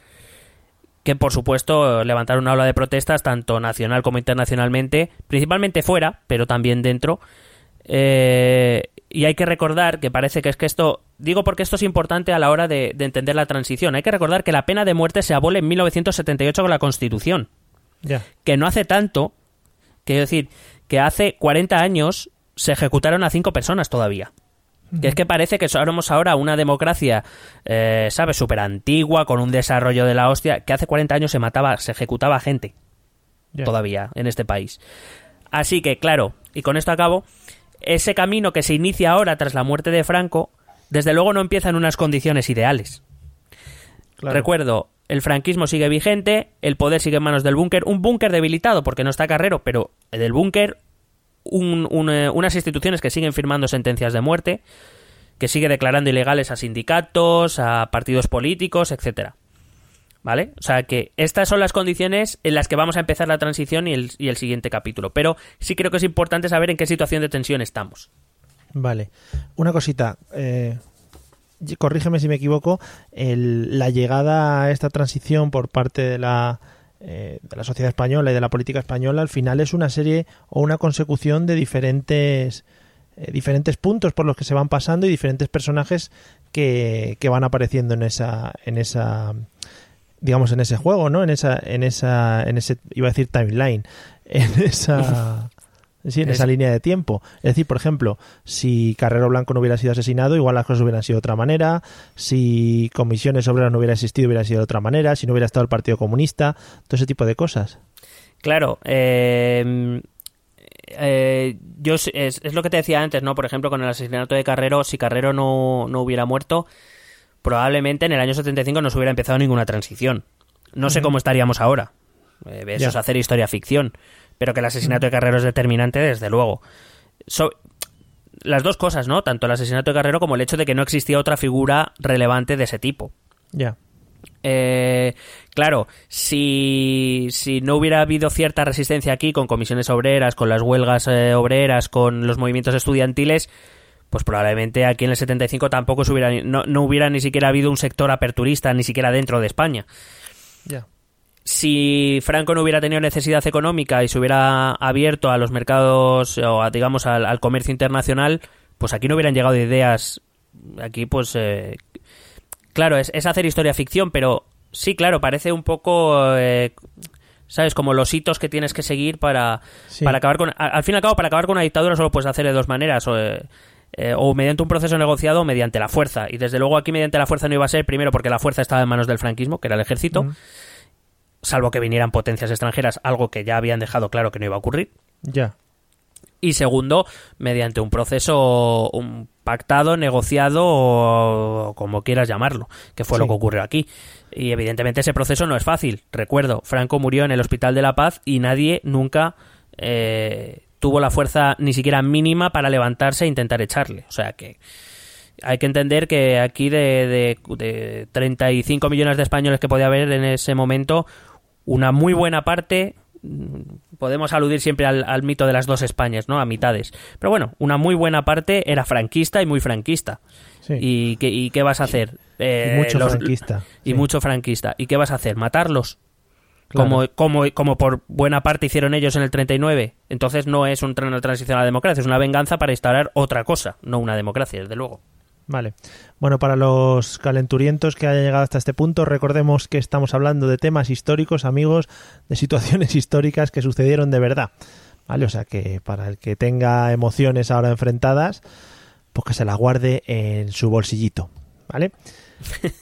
que por supuesto levantaron una ola de protestas tanto nacional como internacionalmente, principalmente fuera, pero también dentro. Eh, y hay que recordar que parece que es que esto, digo porque esto es importante a la hora de, de entender la transición, hay que recordar que la pena de muerte se abole en 1978 con la Constitución Ya. que no hace tanto Quiero decir que hace 40 años se ejecutaron a cinco personas todavía. Que es que parece que somos ahora una democracia, eh, ¿sabes? Súper antigua, con un desarrollo de la hostia, que hace 40 años se mataba, se ejecutaba gente todavía en este país. Así que, claro, y con esto acabo, ese camino que se inicia ahora tras la muerte de Franco, desde luego no empieza en unas condiciones ideales. Claro. Recuerdo, el franquismo sigue vigente, el poder sigue en manos del búnker, un búnker debilitado porque no está Carrero, pero del búnker eh, unas instituciones que siguen firmando sentencias de muerte, que sigue declarando ilegales a sindicatos, a partidos políticos, etcétera. ¿Vale? O sea que estas son las condiciones en las que vamos a empezar la transición y el, y el siguiente capítulo. Pero sí creo que es importante saber en qué situación de tensión estamos. Vale. Una cosita. eh, corrígeme si me equivoco. el- la llegada a esta transición por parte de la, eh, de la sociedad española y de la política española al final es una serie o una consecución de diferentes eh, diferentes puntos por los que se van pasando y diferentes personajes que, que van apareciendo en esa en esa digamos en ese juego no en esa en esa en ese iba a decir timeline en esa Sí, en Es- esa línea de tiempo. Es decir, por ejemplo, si Carrero Blanco no hubiera sido asesinado, igual las cosas hubieran sido de otra manera. Si Comisiones Obreras no hubiera existido, hubiera sido de otra manera. Si no hubiera estado el Partido Comunista, todo ese tipo de cosas. Claro, eh, eh, yo es, es lo que te decía antes, ¿no? Por ejemplo, con el asesinato de Carrero, si Carrero no, no hubiera muerto, probablemente en el año 75 no se hubiera empezado ninguna transición. No sé cómo estaríamos ahora. Eh, eso es hacer historia ficción. Pero que el asesinato de Carrero es determinante, desde luego. So- las dos cosas, ¿no? Tanto el asesinato de Carrero como el hecho de que no existía otra figura relevante de ese tipo. Ya. Eh, claro, si, si no hubiera habido cierta resistencia aquí con comisiones obreras, con las huelgas eh, obreras, con los movimientos estudiantiles, pues probablemente aquí en el 75 tampoco se hubiera, no, no hubiera ni siquiera habido un sector aperturista, ni siquiera dentro de España. Ya. Si Franco no hubiera tenido necesidad económica y se hubiera abierto a los mercados o a, digamos al, al comercio internacional, pues aquí no hubieran llegado ideas. Aquí, pues, eh, claro, es, es hacer historia ficción, pero sí, claro, parece un poco, eh, ¿sabes? Como los hitos que tienes que seguir para, Sí. para acabar con. Al, fin y al cabo, para acabar con una dictadura solo puedes hacer de dos maneras. O, eh, eh, o mediante un proceso negociado o mediante la fuerza. Y desde luego aquí mediante la fuerza no iba a ser, primero porque la fuerza estaba en manos del franquismo, que era el ejército, Mm. Salvo que vinieran potencias extranjeras, algo que ya habían dejado claro que no iba a ocurrir. Ya. Y segundo, mediante un proceso un pactado, negociado o como quieras llamarlo, que fue Sí. lo que ocurrió aquí. Y evidentemente ese proceso no es fácil. Recuerdo, Franco murió en el Hospital de la Paz y nadie nunca eh, tuvo la fuerza ni siquiera mínima para levantarse e intentar echarle. O sea que hay que entender que aquí de, de, de 35 millones de españoles que podía haber en ese momento, una muy buena parte, mm, podemos aludir siempre al, al mito de las dos Españas, ¿no? A mitades. Pero bueno, una muy buena parte era franquista y muy franquista. Sí. ¿Y, qué, y qué vas a hacer? Eh, Y mucho los- franquista. Y Sí. mucho franquista. ¿Y qué vas a hacer? ¿Matarlos? Claro. Como, como, como por buena parte hicieron ellos en el 39. Entonces no es un, una transición a la democracia, es una venganza para instaurar otra cosa, no una democracia, desde luego. Vale. Bueno, para los calenturientos que hayan llegado hasta este punto, recordemos que estamos hablando de temas históricos, amigos, de situaciones históricas que sucedieron de verdad. ¿Vale? O sea que para el que tenga emociones ahora enfrentadas, pues que se la guarde en su bolsillito. ¿Vale?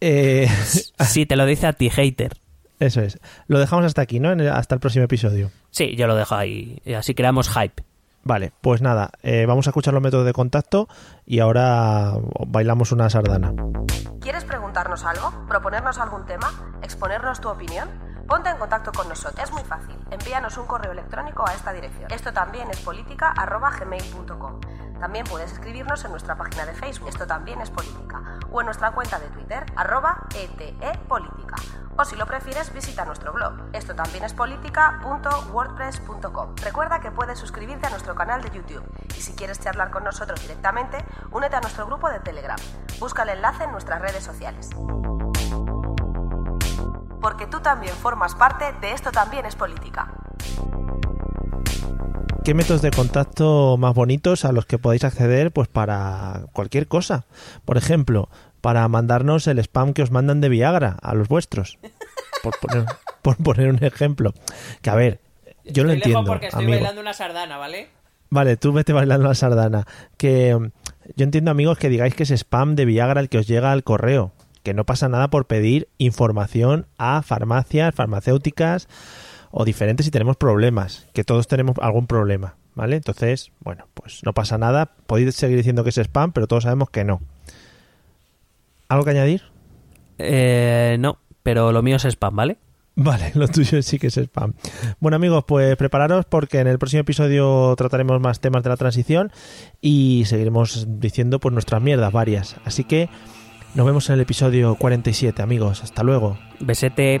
Eh, Sí, te lo dice a ti, hater. eso es. Lo dejamos hasta aquí, ¿no? En el- hasta el próximo episodio. Sí, yo lo dejo ahí. Así creamos hype. Vale, pues nada, eh, vamos a escuchar los métodos de contacto y ahora bailamos una sardana. ¿Quieres preguntarnos algo? ¿Proponernos algún tema? ¿Exponernos tu opinión? Ponte en contacto con nosotros. Es muy fácil. Envíanos un correo electrónico a esta dirección. Esto también es política arroba gmail.com. También puedes escribirnos en nuestra página de Facebook. Esto también es política. O en nuestra cuenta de Twitter arroba etepolítica. O si lo prefieres, visita nuestro blog. Esto también es política.wordpress.com. Recuerda que puedes suscribirte a nuestro canal de YouTube. Y si quieres charlar con nosotros directamente, únete a nuestro grupo de Telegram. Busca el enlace en nuestras redes sociales. Porque tú también formas parte de Esto también es política. ¿Qué métodos de contacto más bonitos a los que podéis acceder pues para cualquier cosa? Por ejemplo, para mandarnos el spam que os mandan de Viagra a los vuestros. Por poner, por poner un ejemplo. Que a ver, Yo lo Estoy lejos entiendo, porque estoy amigo. bailando una sardana, ¿vale? Vale, tú vete bailando la sardana. Que mm, yo entiendo, amigos, que digáis que es spam de Viagra el que os llega al correo. Que no pasa nada por pedir información a farmacias, farmacéuticas o diferentes si tenemos problemas. Que todos tenemos algún problema, ¿vale? Entonces, bueno, pues no pasa nada. Podéis seguir diciendo que es spam, pero todos sabemos que no. ¿Algo que añadir? Eh, no, pero lo mío es spam, ¿vale? Vale, lo tuyo sí que es spam. Bueno amigos, pues prepararos porque en el próximo episodio trataremos más temas de la transición y seguiremos diciendo pues nuestras mierdas varias. Así que nos vemos en el episodio 47 amigos. Hasta luego. Besete.